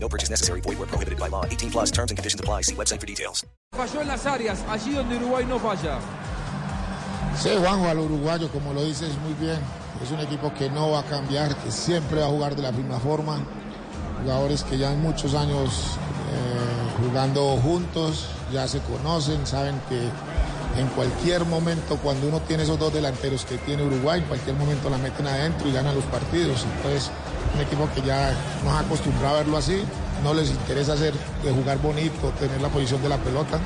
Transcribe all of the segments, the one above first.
No purchase necessary. Void where prohibited by law. 18 plus terms and conditions apply. See website for details. Falló en las áreas, allí donde Uruguay no falla. Sí, Juanjo, al uruguayo, como lo dices muy bien, es un equipo que no va a cambiar, que siempre va a jugar de la misma forma. Jugadores que ya han muchos años eh, jugando juntos, ya se conocen, saben que en cualquier momento, cuando uno tiene esos dos delanteros que tiene Uruguay, en cualquier momento la meten adentro y ganan los partidos. Entonces, un equipo que ya nos ha acostumbrado a verlo así, no les interesa hacer, de jugar bonito, tener la posición de la pelota.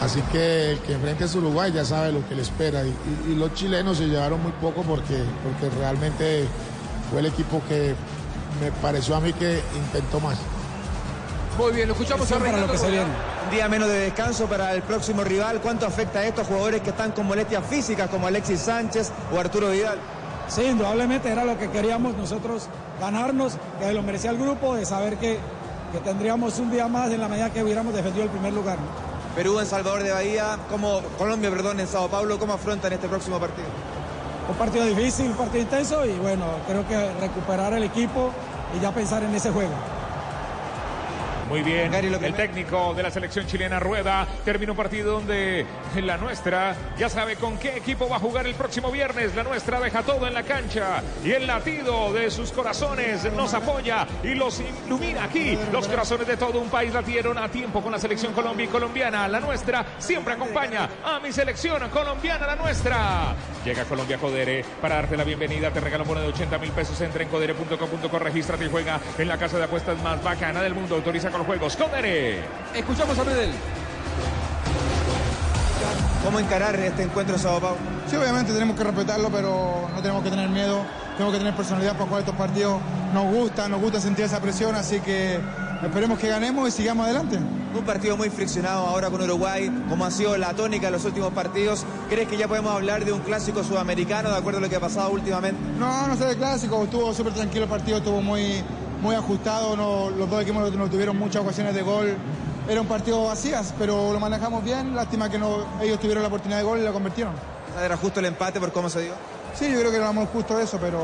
Así que el que enfrente es Uruguay ya sabe lo que le espera. Y, y- y los chilenos se llevaron muy poco porque, porque realmente fue el equipo que me pareció a mí que intentó más. Muy bien, lo escuchamos a Reinaldo. Un día menos de descanso para el próximo rival. ¿Cuánto afecta a estos jugadores que están con molestias físicas como Alexis Sánchez o Arturo Vidal? Sí, indudablemente era lo que queríamos nosotros ganarnos, que lo merecía el grupo, de saber que, que tendríamos un día más en la medida que hubiéramos defendido el primer lugar. ¿no? Perú en Salvador de Bahía, como Colombia, perdón, en Sao Paulo, ¿cómo afrontan este próximo partido? Un partido difícil, un partido intenso y bueno, creo que recuperar el equipo y ya pensar en ese juego. Muy bien, el técnico de la selección chilena Rueda termina un partido donde la nuestra ya sabe con qué equipo va a jugar el próximo viernes. La nuestra deja todo en la cancha y el latido de sus corazones nos apoya y los ilumina aquí. Los corazones de todo un país latieron a tiempo con la selección Colombia y colombiana. La nuestra siempre acompaña a mi selección colombiana, la nuestra. Llega Colombia Codere para darte la bienvenida. Te regalo un bono de 80 mil pesos. Entra en codere.com.co, regístrate y juega en la casa de apuestas más bacana del mundo. Autoriza con los juegos. Codere. Escuchamos a Medel. ¿Cómo encarar este encuentro en Sao Paulo? Sí, obviamente tenemos que respetarlo, pero no tenemos que tener miedo, tenemos que tener personalidad para jugar estos partidos. Nos gusta, nos gusta sentir esa presión, así que esperemos que ganemos y sigamos adelante. Un partido muy friccionado ahora con Uruguay, como ha sido la tónica en los últimos partidos. ¿Crees que ya podemos hablar de un clásico sudamericano de acuerdo a lo que ha pasado últimamente? No, no sé de clásico, estuvo súper tranquilo el partido, estuvo muy, muy ajustado, no- los dos equipos no tuvieron muchas ocasiones de gol. Era un partido vacías, pero lo manejamos bien, lástima que no, ellos tuvieron la oportunidad de gol y la convirtieron. Era justo el empate por cómo se dio. Sí, yo creo que éramos justo eso, pero,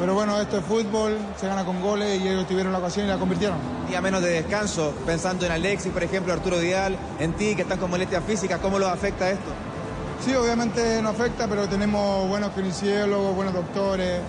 pero bueno, esto es fútbol, se gana con goles y ellos tuvieron la ocasión y la convirtieron. Día menos de descanso, pensando en Alexis, por ejemplo, Arturo Vidal, en ti que están con molestias físicas, ¿cómo los afecta esto? Sí, obviamente no afecta, pero tenemos buenos kinesiólogos, buenos doctores,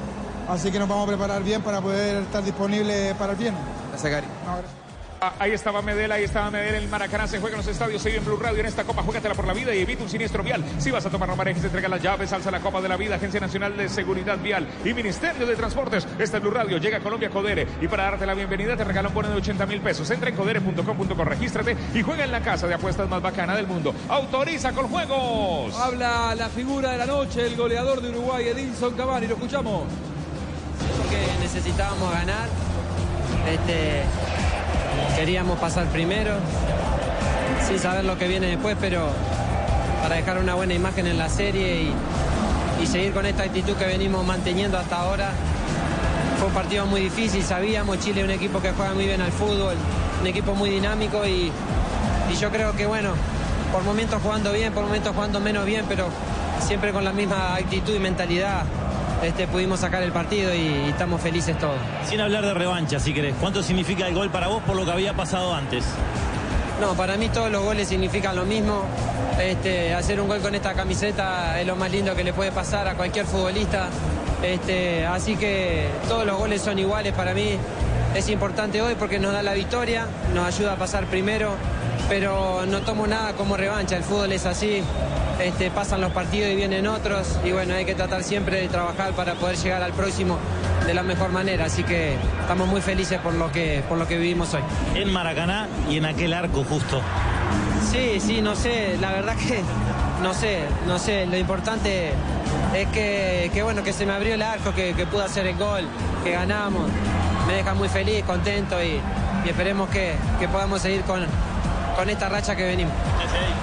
así que nos vamos a preparar bien para poder estar disponibles para el viernes. Gracias, Gary. No, gracias. Ah, Ahí estaba Medel, ahí estaba Medel, el Maracaná se juega en los estadios, se vive en Blue Radio en esta Copa, juégatela por la vida y evita un siniestro vial. Si vas a tomar no manejes, entrega las llaves, alza la Copa de la Vida, Agencia Nacional de Seguridad Vial y Ministerio de Transportes. Esta es Blue Radio, llega a Colombia Codere y para darte la bienvenida te regala un bono de 80 mil pesos. Entra en codere.com.co, regístrate y juega en la casa de apuestas más bacana del mundo. Autoriza con juegos. Habla la figura de la noche, el goleador de Uruguay, Edinson Cavani. Lo escuchamos. Que necesitábamos ganar. Este, queríamos pasar primero, sin saber lo que viene después, pero para dejar una buena imagen en la serie y, seguir con esta actitud que venimos manteniendo hasta ahora. Fue un partido muy difícil, sabíamos, Chile es un equipo que juega muy bien al fútbol, un equipo muy dinámico y yo creo que bueno, por momentos jugando bien, por momentos jugando menos bien, pero siempre con la misma actitud y mentalidad este, pudimos sacar el partido y, y estamos felices todos. Sin hablar de revancha, si querés, ¿cuánto significa el gol para vos por lo que había pasado antes? No, para mí todos los goles significan lo mismo. Este, hacer un gol con esta camiseta es lo más lindo que le puede pasar a cualquier futbolista. Este, así que todos los goles son iguales para mí. Es importante hoy porque nos da la victoria, nos ayuda a pasar primero, pero no tomo nada como revancha. El fútbol es así. Este, pasan los partidos y vienen otros y bueno, hay que tratar siempre de trabajar para poder llegar al próximo de la mejor manera. Así que estamos muy felices por lo que, por lo que vivimos hoy. En Maracaná y en aquel arco justo. Sí, sí, no sé, la verdad que no sé, no sé, lo importante es que, que, bueno, que se me abrió el arco, que, que pude hacer el gol, que ganamos, me deja muy feliz, contento y, y esperemos que, que podamos seguir con, con esta racha que venimos.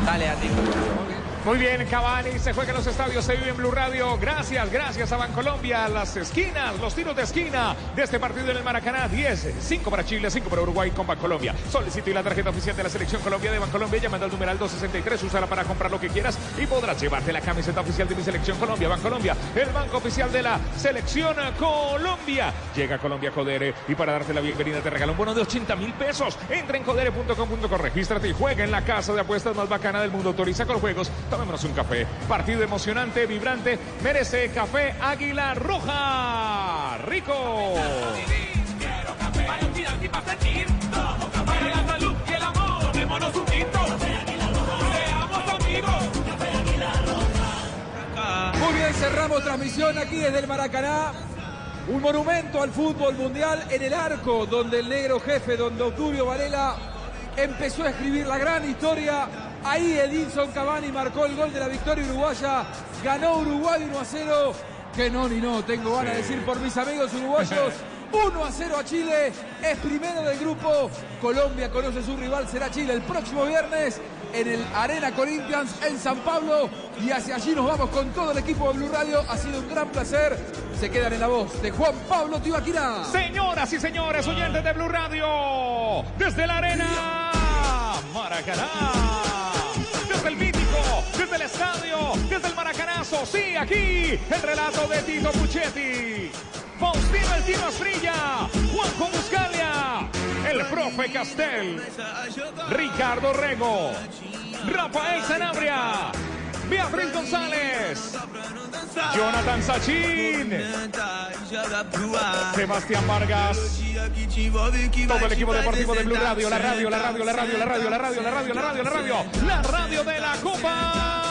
Dale a ti. Muy bien, Cavani se juega en los estadios, se vive en Blue Radio. Gracias, gracias a Bancolombia. Las esquinas, los tiros de esquina de este partido en el Maracaná. 10, 5 para Chile, 5 para Uruguay con Bancolombia. Solicite la tarjeta oficial de la Selección Colombia de Bancolombia llamando al numeral 263. Úsala para comprar lo que quieras y podrás llevarte la camiseta oficial de mi Selección Colombia. Bancolombia, el banco oficial de la Selección Colombia. Llega Colombia Codere y para darte la bienvenida te regala un bono de 80 mil pesos. Entra en codere.com.co, regístrate y juega en la casa de apuestas más bacana del mundo. Autoriza con juegos. Tomémonos un café. Partido emocionante, vibrante. Merece café Águila Roja. Rico. Muy bien, cerramos transmisión aquí desde el Maracaná. Un monumento al fútbol mundial en el arco, donde el negro jefe, donde Octavio Varela empezó a escribir la gran historia. Ahí Edinson Cavani marcó el gol de la victoria uruguaya. Ganó Uruguay 1 a 0. Que no ni no, tengo ganas de decir por mis amigos uruguayos. 1 a 0 a Chile, es primero del grupo. Colombia conoce su rival, será Chile el próximo viernes en el Arena Corinthians en San Pablo. Y hacia allí nos vamos con todo el equipo de Blue Radio. Ha sido un gran placer. Se quedan en la voz de Juan Pablo Tibaquira. Señoras y señores, oyentes de Blue Radio, desde la arena Maracaná, desde el Maracanazo, sí, aquí, el relato de Tito Puchetti, Faustino El Tino Asprilla, Juanjo Buscalia, el profe Castel, Ricardo Rego, Rafael Sanabria, Beatriz González, Jonathan Sachin, Sebastián Vargas, todo el equipo deportivo de Blue Radio, la radio, la radio, la radio, la radio, la radio, la radio, la radio, la radio, la radio de la Copa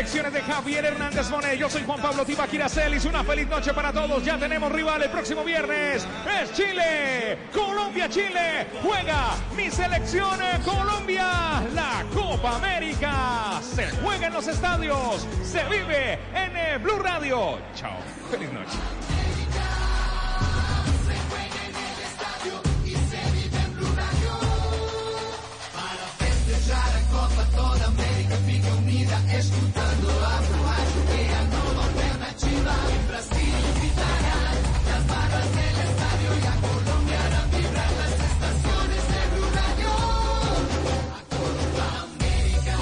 La dirección es de Javier Hernández Monet. Yo soy Juan Pablo Tibaquira Celis. Una feliz noche para todos. Ya tenemos rival el próximo viernes. Es Chile. Colombia, Chile. Juega mi selección eh, Colombia. La Copa América. Se juega en los estadios. Se vive en eh, Blue Radio. Chao. Feliz noche. escutando Afro Rádio, que é a nova alternativa. E Brasil gritará nas barras del estadio y a Colombia hará vibrar las estaciones de Blue Radio. A Copa América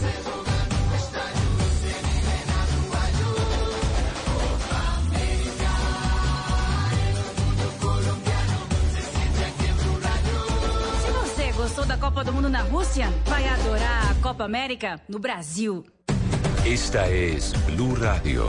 se droga no estádio, se vive en Arruayo. Copa América, el mundo colombiano se siente aqui em Blue Radio. Se você gostou da Copa do Mundo na Rússia, Copa América no Brasil. Esta es Blue Radio.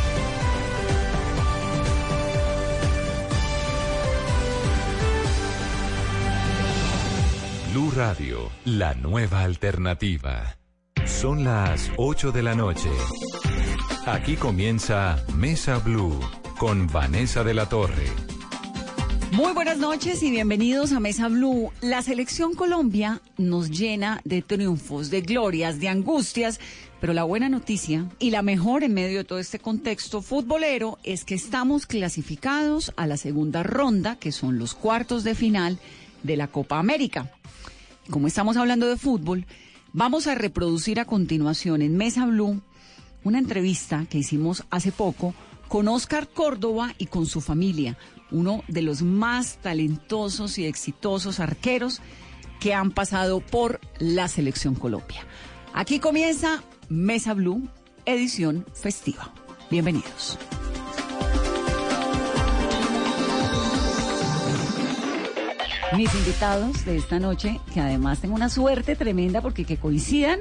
Blue Radio, la nueva alternativa. Son las 8 de la noche. Aquí comienza Mesa Blue con Vanessa de la Torre. Muy buenas noches y bienvenidos a Mesa Blue. La selección Colombia nos llena de triunfos, de glorias, de angustias, pero la buena noticia y la mejor en medio de todo este contexto futbolero es que estamos clasificados a la segunda ronda, que son los cuartos de final de la Copa América. Como estamos hablando de fútbol, vamos a reproducir a continuación en Mesa Blue una entrevista que hicimos hace poco con Oscar Córdoba y con su familia, uno de los más talentosos y exitosos arqueros que han pasado por la Selección Colombia. Aquí comienza Mesa Blue, edición festiva. Bienvenidos. Mis invitados de esta noche, que además tengo una suerte tremenda porque que coincidan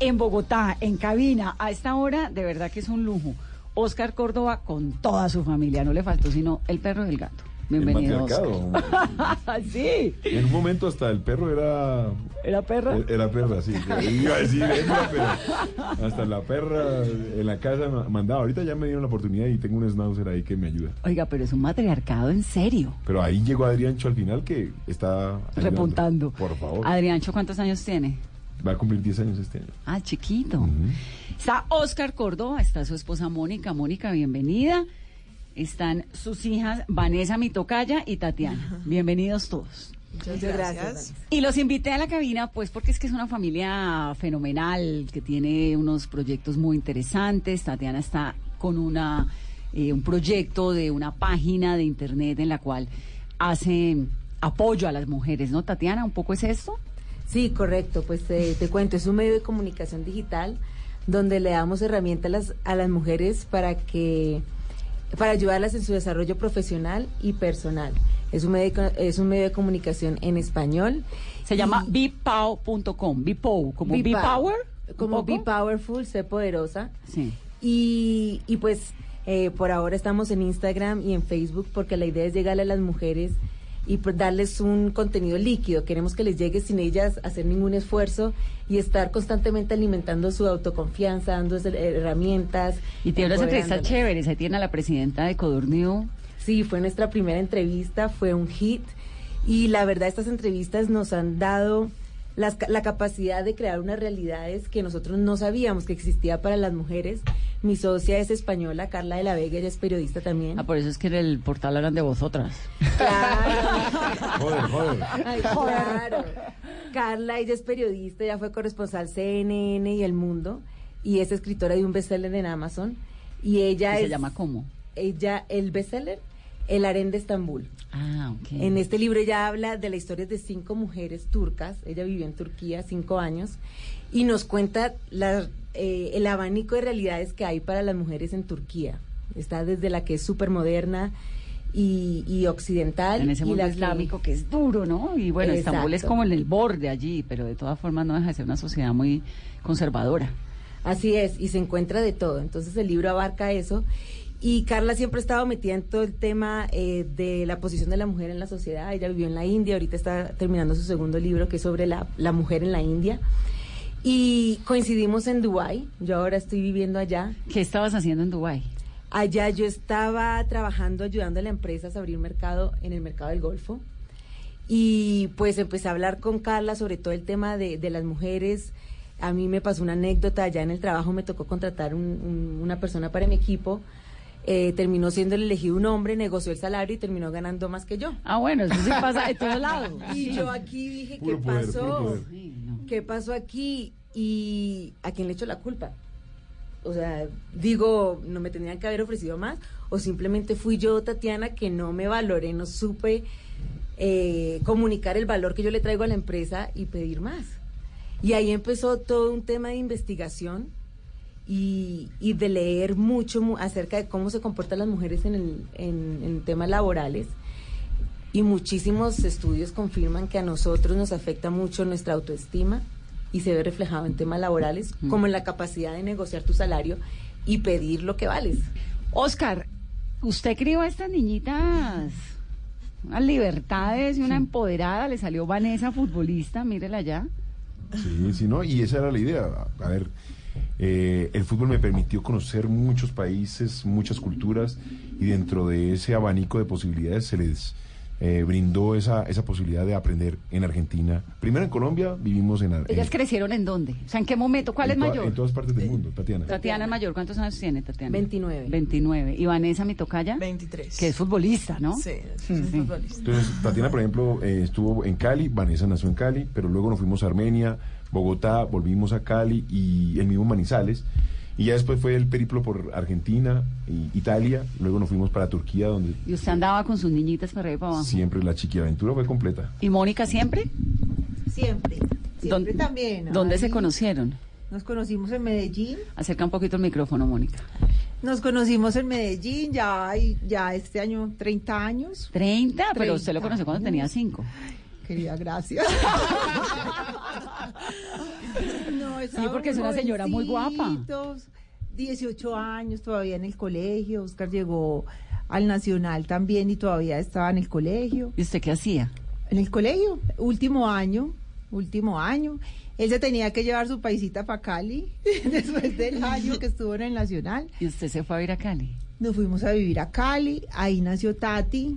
en Bogotá, en cabina, a esta hora, de verdad que es un lujo. Oscar Córdoba con toda su familia, no le faltó sino el perro y el gato. Bienvenido. matriarcado. Oscar. sí. En un momento hasta el perro era... ¿Era perra? Era perra, sí. Iba a decir hembra, pero hasta la perra en la casa ma- mandaba. Ahorita ya me dieron la oportunidad y tengo un schnauzer ahí que me ayuda. Oiga, pero es un matriarcado en serio. Pero ahí llegó Adriancho al final que está... ayudando. Repuntando. Por favor. Adriancho, ¿cuántos años tiene? Va a cumplir 10 años este año. Ah, chiquito. Está Oscar Córdoba, está su esposa Mónica. Mónica, bienvenida. Están sus hijas Vanessa Mitocaya y Tatiana. Bienvenidos todos. Muchas gracias. Y los invité a la cabina, pues porque es que es una familia fenomenal, que tiene unos proyectos muy interesantes. Tatiana está con una eh, un proyecto de una página de internet en la cual hace apoyo a las mujeres, ¿no? Tatiana, ¿un poco es esto? Sí, correcto. Pues eh, te cuento, es un medio de comunicación digital donde le damos herramientas a las, a las mujeres para que para ayudarlas en su desarrollo profesional y personal. Es un medio, es un medio de comunicación en español. Se llama bipow.com, bipow, como bipower. Como ¿un Be? Powerful, sé poderosa. Sí. Y, y pues eh, por ahora estamos en Instagram y en Facebook porque la idea es llegarle a las mujeres y darles un contenido líquido. Queremos que les llegue sin ellas hacer ningún esfuerzo y estar constantemente alimentando su autoconfianza, eh, herramientas. Y tiene unas entrevistas chéveres. Ahí tiene a la presidenta de Codorniu. Sí, fue nuestra primera entrevista, fue un hit. Y la verdad, estas entrevistas nos han dado las la capacidad de crear unas realidades que nosotros no sabíamos que existía para las mujeres. Mi socia es española, Carla de la Vega, ella es periodista también. Ah, por eso es que en el portal hablan de vosotras. Joder, joder. Ay, claro. Carla, ella es periodista, ella fue corresponsal CNN y El Mundo y es escritora de un bestseller en Amazon. Y ella ¿Y es. se llama cómo? Ella, el bestseller, El Harén de Estambul. Ah, ok. En este libro ella habla de la historia de cinco mujeres turcas. Ella vivió en Turquía cinco años y nos cuenta la- eh, el abanico de realidades que hay para las mujeres en Turquía. Está desde la que es súper moderna y, y occidental. En ese y mundo que- islámico que es duro, ¿no? Y bueno, Estambul es como en el borde allí, pero de todas formas no deja de ser una sociedad muy conservadora. Así es, y se encuentra de todo. Entonces el libro abarca eso. Y Carla siempre ha estado metida en todo el tema eh, de la posición de la mujer en la sociedad. Ella vivió en la India, ahorita está terminando su segundo libro que es sobre la, la mujer en la India. Y coincidimos en Dubái. Yo ahora estoy viviendo allá. ¿Qué estabas haciendo en Dubái? Allá yo estaba trabajando, ayudando a las empresas a abrir mercado en el mercado del Golfo. Y pues empecé a hablar con Carla sobre todo el tema de, de las mujeres. A mí me pasó una anécdota, allá en el trabajo me tocó contratar un- un- una persona para mi equipo. Eh, terminó siendo el elegido un hombre, negoció el salario y terminó ganando más que yo. Ah, bueno, eso sí pasa de todos lados. Y yo aquí dije, Puro ¿qué poder, pasó? ¿Qué pasó aquí? ¿Y a quién le echo la culpa? O sea, digo, no me tendrían que haber ofrecido más, o simplemente fui yo, Tatiana, que no me valoré, no supe eh, comunicar el valor que yo le traigo a la empresa y pedir más. Y ahí empezó todo un tema de investigación y, y de leer mucho mu- acerca de cómo se comportan las mujeres en, el, en, en temas laborales. Y muchísimos estudios confirman que a nosotros nos afecta mucho nuestra autoestima y se ve reflejado en temas laborales, como en la capacidad de negociar tu salario y pedir lo que vales. Oscar, usted crió a estas niñitas unas libertades y una empoderada. Le salió Vanessa, futbolista, mírela ya. Sí, sí, no, y esa era la idea. A ver, eh, el fútbol me permitió conocer muchos países, muchas culturas, y dentro de ese abanico de posibilidades se les eh, brindó esa, esa posibilidad de aprender en Argentina. Primero en Colombia, vivimos en... Ar- ¿Ellas crecieron en dónde? O sea, ¿en qué momento? ¿Cuál es mayor? En todas partes del mundo, Tatiana. Tatiana es mayor. ¿Cuántos años tiene Tatiana? 29. 29. ¿Y Vanessa, mi tocaya? 23. Que es futbolista, ¿no? Sí, Sí. es futbolista. Entonces, Tatiana, por ejemplo, eh, estuvo en Cali, Vanessa nació en Cali, pero luego nos fuimos a Armenia, Bogotá, volvimos a Cali y el mismo Manizales. Y ya después fue el periplo por Argentina, y Italia, luego nos fuimos para Turquía, donde Y usted andaba con sus niñitas para arriba y para abajo. siempre la chiquiaventura fue completa. ¿Y Mónica siempre? siempre. Siempre ¿Dónde- también. ¿Dónde se conocieron? Nos conocimos en Medellín. Acerca un poquito el micrófono, Mónica. Nos conocimos en Medellín, ya, ya este año 30 años. 30, pero usted lo 30 conoció cuando tenía 5. Querida, gracias. no, Sí, porque es una señora muy guapa. jovencitos, 18 años todavía en el colegio. Oscar llegó al Nacional también y todavía estaba en el colegio. ¿Y usted qué hacía? En el colegio, último año, último año. Él se tenía que llevar su paisita para Cali después del año que estuvo en el Nacional. ¿Y usted se fue a ir a Cali? Nos fuimos a vivir a Cali, ahí nació Tati.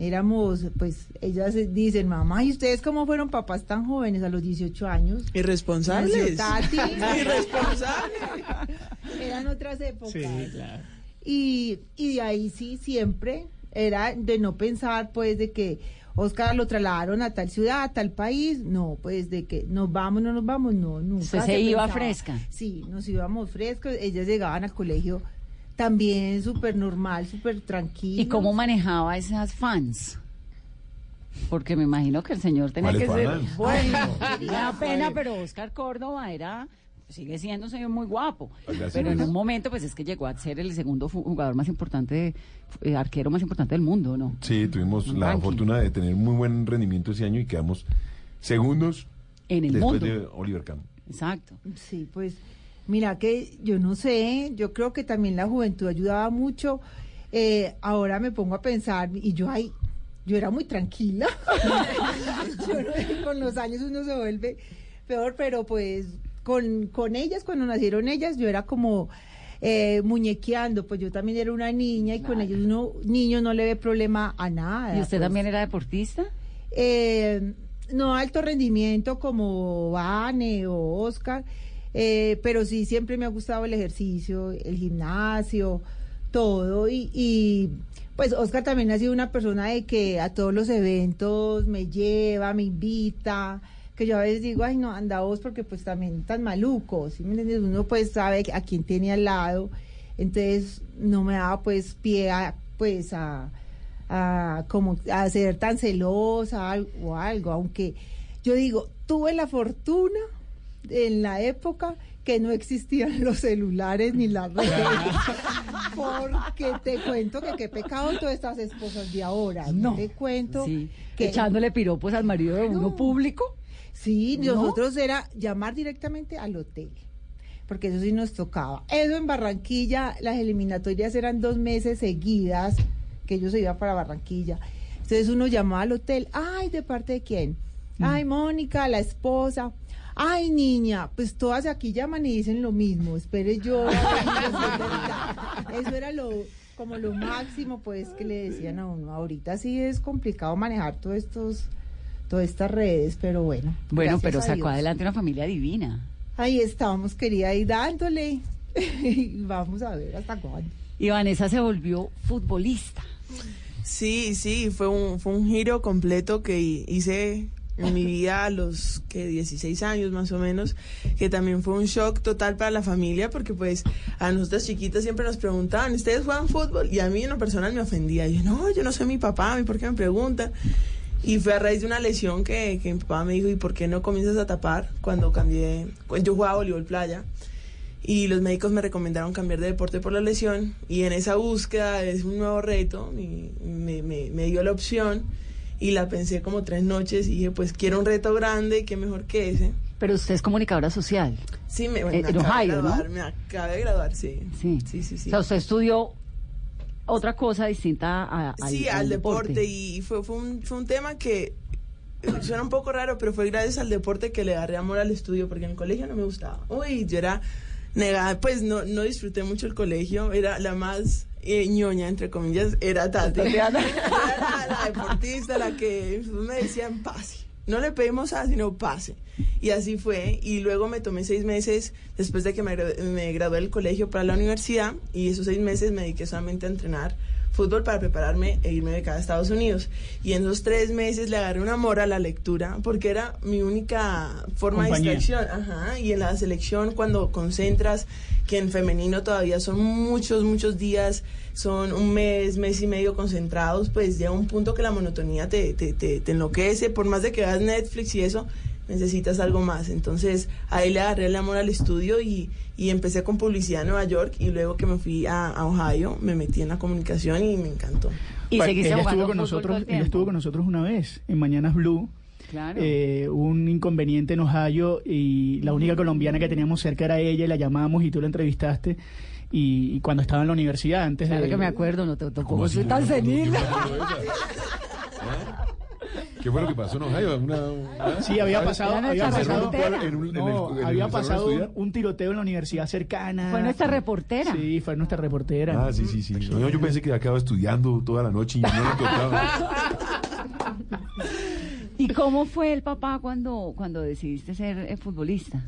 Éramos, pues, ellas dicen, mamá, ¿y ustedes cómo fueron papás tan jóvenes a los 18 años? Irresponsables. Tati. Irresponsables. Eran otras épocas. Sí, claro. Y, y de ahí sí, siempre era de no pensar, pues, de que Oscar lo trasladaron a tal ciudad, a tal país. No, pues, de que nos vamos, no nos vamos, no, nunca. Usted se iba pensaba. fresca. Sí, nos íbamos frescos. Ellas llegaban al colegio también súper normal, súper tranquilo. ¿Y cómo manejaba esas fans? Porque me imagino que el señor tenía que ¿Cuáles ser bueno. Da pena, pero Oscar Córdoba era sigue siendo un señor muy guapo. Gracias. Pero en un momento, pues es que llegó a ser el segundo jugador más importante, eh, arquero más importante del mundo, ¿no? Sí, tuvimos Un la ranking. fortuna de tener muy buen rendimiento ese año y quedamos segundos En el después mundo. de Oliver Kahn. Exacto. Sí, pues mira que yo no sé, yo creo que también la juventud ayudaba mucho. Eh, ahora me pongo a pensar y yo ahí, yo era muy tranquila. Yo con los años uno se vuelve peor, pero pues con, con ellas, cuando nacieron ellas, yo era como eh, muñequeando, pues yo también era una niña y con ellos uno, niño no le ve problema a nada. ¿Y usted pues. también era deportista? Eh, no alto rendimiento como Vane o Oscar, eh, pero sí siempre me ha gustado el ejercicio, el gimnasio, todo. Y, pues Oscar también ha sido una persona de que a todos los eventos me lleva, me invita. Que yo a veces digo, ay, no, anda vos, porque pues también tan maluco, ¿sí entiendes? Uno pues sabe a quién tiene al lado, entonces no me daba pues pie a, pues a, como a ser tan celosa o algo, aunque yo digo, tuve la fortuna en la época que no existían los celulares ni las redes. Porque te cuento que qué pecado todas estas esposas de ahora. No. Te cuento Sí. que Echándole piropos al marido de uno público. Sí, ¿No? nosotros era llamar directamente al hotel, porque eso sí nos tocaba. Eso en Barranquilla, las eliminatorias eran dos meses seguidas que ellos se iban para Barranquilla. Entonces uno llamaba al hotel, ay, ¿de parte de quién? Ay, Mónica, la esposa. Ay, niña, pues todas aquí llaman y dicen lo mismo. Espere yo. a ver si es verdad". Eso era lo como lo máximo, pues, que le decían a uno. Ahorita sí es complicado manejar todos estos, todas estas redes, pero bueno. Bueno, pero sacó adelante una familia divina. Ahí estábamos, querida, ahí dándole. Y Vamos a ver hasta cuándo. Y Vanessa se volvió futbolista. Sí, sí, fue un, fue un giro completo que hi- hice en mi vida a los que 16 años más o menos, que también fue un shock total para la familia porque pues a nosotras chiquitas siempre nos preguntaban, ¿ustedes juegan fútbol? Y a mí en lo personal me ofendía. Yo, no, yo no soy mi papá, ¿a mí por qué me preguntan? Y fue a raíz de una lesión que, que mi papá me dijo, ¿y por qué no comienzas a tapar? Cuando cambié, cuando yo jugaba voleibol playa y los médicos me recomendaron cambiar de deporte por la lesión y en esa búsqueda es un nuevo reto y me, me- me dio la opción y la pensé como tres noches y dije pues quiero un reto grande qué mejor que ese Pero usted es comunicadora social. sí me, Eh, me Ohio, de ¿no? graduar me acabé de graduar sí Sí. sí sí, sí. O sea, usted estudió otra cosa distinta a- al, sí, al, deporte. y fue, fue, un, fue un tema que eh, suena un poco raro, pero fue gracias al deporte que le agarré amor al estudio, porque en el colegio no me gustaba. Uy, yo era negada, pues no, no disfruté mucho el colegio, era la más eh, ñoña, entre comillas, era Tati. La, deportista, la que me decían pase. No le pedimos a, sino pase. Y así fue. Y luego me tomé seis meses después de que me, me gradué del colegio para la universidad. Y esos seis meses me dediqué solamente a entrenar fútbol para prepararme e irme de cada a Estados Unidos. Y en esos tres meses le agarré un amor a la lectura porque era mi única forma Compañía. de distracción. Ajá. Y en la selección, cuando concentras, que en femenino todavía son muchos, muchos días, son un mes, mes y medio concentrados, pues llega un punto que la monotonía te, te, te, te enloquece. Por más de que veas Netflix y eso, necesitas algo más. Entonces ahí le agarré el amor al estudio y, y empecé con publicidad en Nueva York y luego que me fui a, a Ohio me metí en la comunicación y me encantó. Y seguiste ella estuvo con nosotros, el ella estuvo con nosotros una vez en Mañanas Blue. Claro. Eh, un inconveniente en Ohio y la única colombiana que teníamos cerca era ella y la llamábamos y tú la entrevistaste y, y cuando estaba en la universidad antes Claro de que me acuerdo, no te ¿Cómo soy tan No, no, senil. ¿Qué fue lo que pasó en Ohio? Una, una- Sí, había pasado, había pasado, en un- en el- no, en el había salón de pasado un, estudiar. un tiroteo en la universidad cercana. Fue nuestra reportera. Sí, fue nuestra reportera. Ah, sí, sí, sí. No, yo pensé que acababa estudiando toda la noche y no lo encontraba. ¿Y cómo fue el papá cuando, cuando decidiste ser eh, futbolista?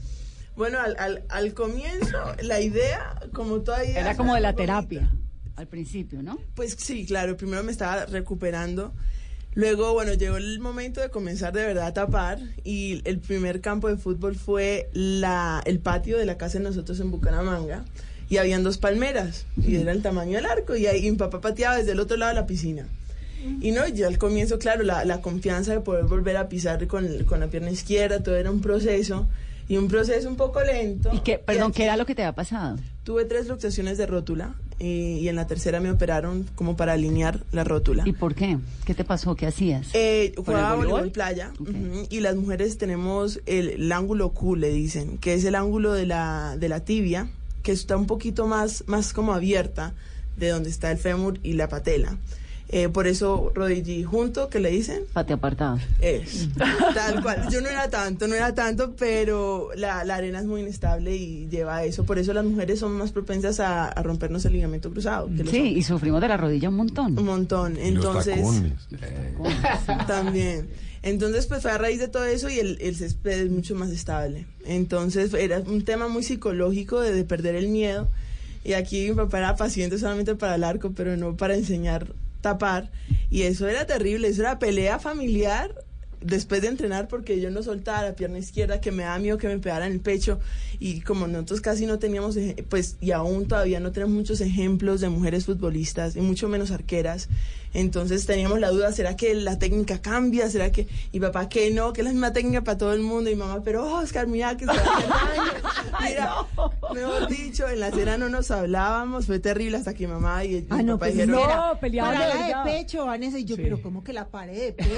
Bueno, al, al, al comienzo la idea, como todavía... Era como de la terapia, al principio, ¿no? Pues sí, claro, primero me estaba recuperando. Luego, bueno, llegó el momento de comenzar de verdad a tapar y el primer campo de fútbol fue la, el patio de la casa de nosotros en Bucaramanga y habían dos palmeras y era el tamaño del arco y ahí mi papá pateaba desde el otro lado de la piscina. Y no, ya al comienzo, claro, la, la confianza de poder volver a pisar con, con la pierna izquierda, todo era un proceso y un proceso un poco lento. ¿Y qué, perdón, qué era lo que te había pasado? Tuve tres luxaciones de rótula y, y en la tercera me operaron como para alinear la rótula. ¿Y por qué? ¿Qué te pasó? ¿Qué hacías? Eh, ¿Con jugaba voleibol? playa y las mujeres tenemos el, el ángulo Q, le dicen, que es el ángulo de la, de la tibia, que está un poquito más, más como abierta de donde está el fémur y la patela. Eh, por eso rodillí junto, que le dicen? Pate apartado. Es, tal cual. Yo no era tanto, no era tanto, pero la, la arena es muy inestable y lleva a eso. Por eso las mujeres son más propensas a, a rompernos el ligamento cruzado. que Sí, y sufrimos de la rodilla un montón. Un montón. Y los Entonces, tacones. también. Entonces, pues fue a raíz de todo eso y el, el césped es mucho más estable. Entonces, era un tema muy psicológico de, de perder el miedo. Y aquí mi papá era paciente solamente para el arco, pero no para enseñar tapar. Y eso era terrible, eso era pelea familiar después de entrenar porque yo no soltaba la pierna izquierda, que me daba miedo que me pegara en el pecho. Y como nosotros casi no teníamos, pues, y aún todavía no tenemos muchos ejemplos de mujeres futbolistas, y mucho menos arqueras. Entonces teníamos la duda, ¿será que la técnica cambia? ¿Será que.? Y papá, que no, que es la misma técnica para todo el mundo. Y mamá, pero Oscar, mira que se va a hacer daño. Mira, mejor dicho, en la acera no nos hablábamos, fue terrible hasta que mamá y Ah, mi no, papá pues dijeron. no, peleaban de la pecho, Vanessa, y yo, Sí. pero ¿cómo que la pared de pecho?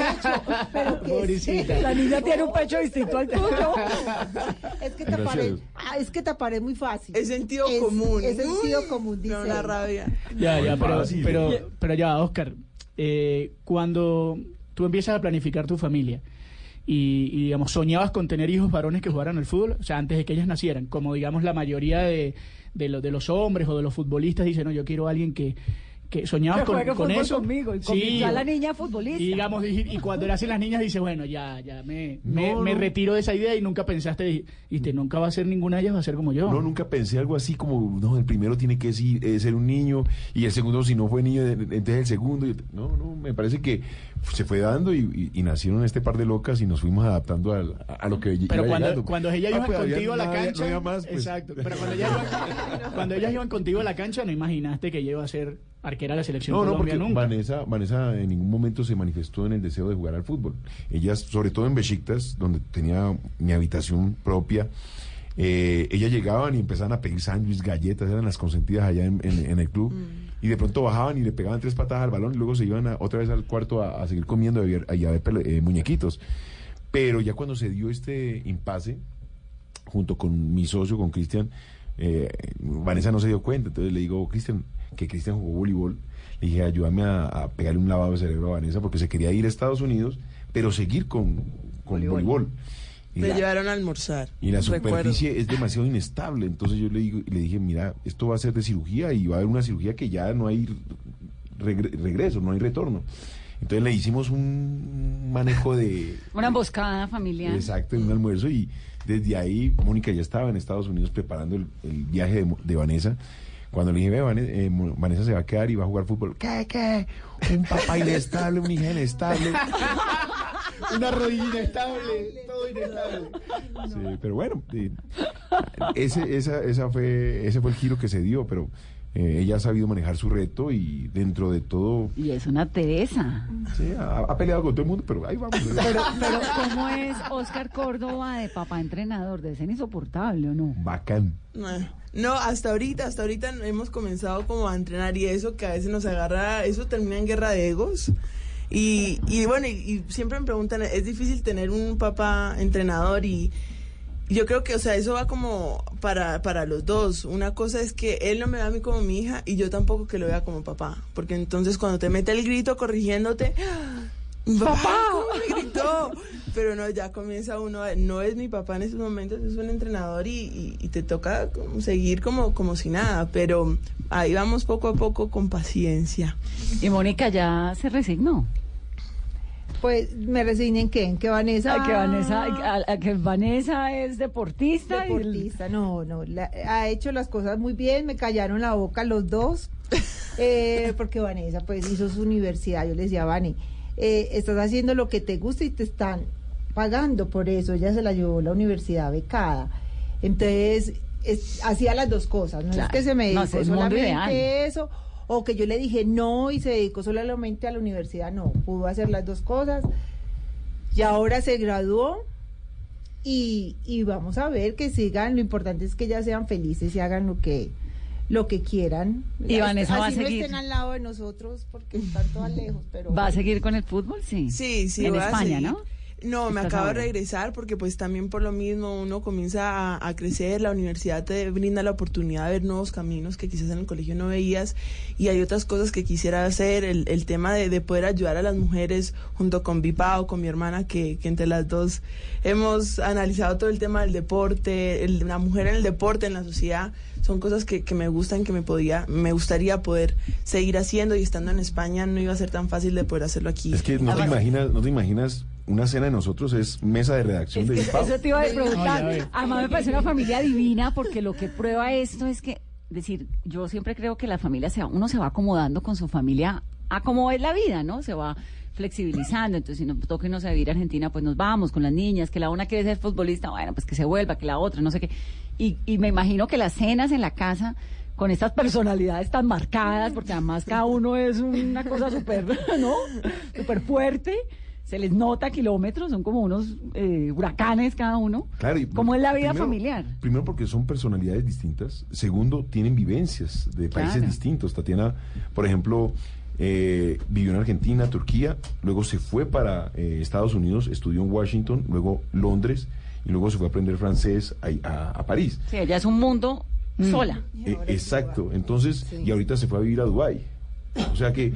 Pero ¿qué es Pobrecita. La niña tiene un pecho distinto al tuyo. Es que taparé, ah, es que taparé muy fácil. Es sentido Es- común. Es sentido común, dice. una él. rabia. Ya, ya, pero, pero, pero ya, Oscar, eh, cuando tú empiezas a planificar tu familia y, digamos, soñabas con tener hijos varones que jugaran al fútbol, o sea, antes de que ellas nacieran, como digamos la mayoría de, de, lo- de los hombres o de los futbolistas dicen, no, yo quiero a alguien que, que soñabas Que con, con fútbol eso. conmigo y con Sí, ya la niña futbolista. y digamos, y, y cuando nacen las niñas dice, bueno, ya, ya me, me, No, me no. retiro de esa idea y nunca pensaste, y te nunca va a ser ninguna de ellas, va a ser como yo. No, nunca pensé algo así como, no, el primero tiene que eh, ser un niño y el segundo, si no fue niño, entonces el segundo. y- No, no, me parece que se fue dando y, y- y nacieron este par de locas y nos fuimos adaptando a, a lo que Pero iba cuando, llegando. cuando ellas Ah, iban pues, había- contigo a la cancha. no había más, pues. Exacto. Pero cuando ellas, iban, cuando ellas iban contigo a la cancha, no imaginaste que ella iba a ser arquera de la selección No, no, porque nunca. Vanessa, Vanessa en ningún momento se manifestó en el deseo de jugar al fútbol. Ella, sobre todo en Besiktas, donde tenía mi habitación propia, eh, ellas llegaban y empezaban a pedir sándwiches, galletas, eran las consentidas allá en, en- en el club. Y de pronto bajaban y le pegaban tres patadas al balón y luego se iban a- otra vez al cuarto a, a seguir comiendo y a ver, y a ver pele- eh, muñequitos. Pero ya cuando se dio este impasse, junto con mi socio, con Cristian, eh, Vanessa no se dio cuenta. Entonces le digo, Cristian, que Cristian jugó voleibol. Le dije, ayúdame a, a pegarle un lavado de cerebro a Vanessa porque se quería ir a Estados Unidos, pero seguir con, con Voleibol. voleibol. Y Me la- llevaron a almorzar. y la recuerdo. superficie es demasiado inestable. Entonces yo le, digo, le dije, mira, esto va a ser de cirugía y va a haber una cirugía que ya no hay regre- regreso, no hay retorno. Entonces le hicimos un manejo de... Una emboscada familiar. Exacto, en un almuerzo y desde ahí Mónica ya estaba en Estados Unidos preparando el, el viaje de, Mo- de Vanessa. Cuando le dije, ve, Vane- eh, Vanessa se va a quedar y va a jugar fútbol. ¿Qué, qué? Un papá inestable, una hija inestable. Una rodilla inestable, todo inestable. Sí, pero bueno, eh, ese, esa, esa fue, ese fue el giro que se dio, pero eh, ella ha sabido manejar su reto y dentro de todo Y es una Teresa. sí, ha, ha peleado con todo el mundo, pero ahí vamos. Pero, pero ¿cómo es Oscar Córdoba de papá entrenador? Debe ser insoportable, ¿o no? Bacán. No, hasta ahorita, hasta ahorita hemos comenzado como a entrenar y eso que a veces nos agarra, eso termina en guerra de egos. Y, y bueno, y, y siempre me preguntan, es difícil tener un papá entrenador y yo creo que, o sea, eso va como para, para los dos. Una cosa es que él no me ve a mí como mi hija y yo tampoco que lo vea como papá. Porque entonces cuando te mete el grito corrigiéndote, papá, ¿cómo me gritó? Pero no, ya comienza uno, a- no es mi papá en esos momentos, es un entrenador y, y- y te toca como seguir como, como si nada, pero ahí vamos poco a poco con paciencia. Y Mónica ya se resignó. Pues me resignen que en que Vanessa. A que Vanessa, a- a que Vanessa es deportista. el- Deportista, no, no. la- ha hecho las cosas muy bien, me callaron la boca los dos. eh, porque Vanessa, pues, hizo su universidad. Yo le decía, Vane, eh, estás haciendo lo que te gusta y te están pagando por eso. Ella se la llevó a la universidad becada. Entonces, es- hacía las dos cosas. No Claro. es que se me No, es el mundo solamente eso. O que yo le dije no y se dedicó solamente a la universidad. No, pudo hacer las dos cosas. Y ahora se graduó y, y vamos a ver que sigan. Lo importante es que ya sean felices y hagan lo que lo que quieran. Y Vanessa va a Así no seguir. estén al lado de nosotros porque están todas lejos, pero ¿Va a seguir con el fútbol? Sí. Sí, sí, En España, seguir. ¿no? No, me acabo de regresar porque pues también por lo mismo uno comienza a, a crecer, la universidad te brinda la oportunidad de ver nuevos caminos que quizás en el colegio no veías y hay otras cosas que quisiera hacer, el, el tema de, de poder ayudar a las mujeres junto con Vipao, con mi hermana, que, que entre las dos hemos analizado todo el tema del deporte, el- la mujer en el deporte, en la sociedad, son cosas que, que me gustan, que me podía, me gustaría poder seguir haciendo y estando en España no iba a ser tan fácil de poder hacerlo aquí. Es que no te imaginas, no te imaginas, una cena de nosotros es mesa de redacción de Bilbao. Eso te iba a preguntar. Además me parece una familia divina porque lo que prueba esto es que, decir, yo siempre creo que la familia se va, uno se va acomodando con su familia a cómo es la vida, ¿no? Se va flexibilizando. Entonces, si nos toca irnos a vivir a Argentina, pues nos vamos con las niñas, que la una quiere ser futbolista, bueno, pues que se vuelva, que la otra, no sé qué. Y, y me imagino que las cenas en la casa con estas personalidades tan marcadas, porque además cada uno es una cosa súper, ¿no? Súper fuerte. Se les nota kilómetros, son como unos eh, huracanes cada uno. Claro, y ¿Cómo es la vida primero- familiar? Primero porque son personalidades distintas. Segundo, tienen vivencias de países Claro. distintos. Tatiana, por ejemplo, eh, vivió en Argentina, Turquía, luego se fue para eh, Estados Unidos, estudió en Washington, luego Londres y luego se fue a aprender francés a, a- a París. Sí, ella es un mundo sola. Eh, exacto. Entonces, y ahorita se fue a vivir a Dubái. O sea que,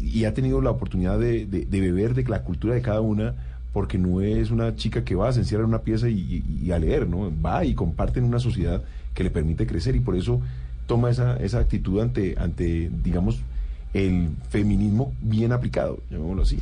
y ha tenido la oportunidad de, de- de beber de la cultura de cada una, porque no es una chica que va, se encierra en una pieza y, y- y a leer, ¿no? Va y comparte en una sociedad que le permite crecer y por eso toma esa, esa actitud ante, ante, digamos, el feminismo bien aplicado, llamémoslo así.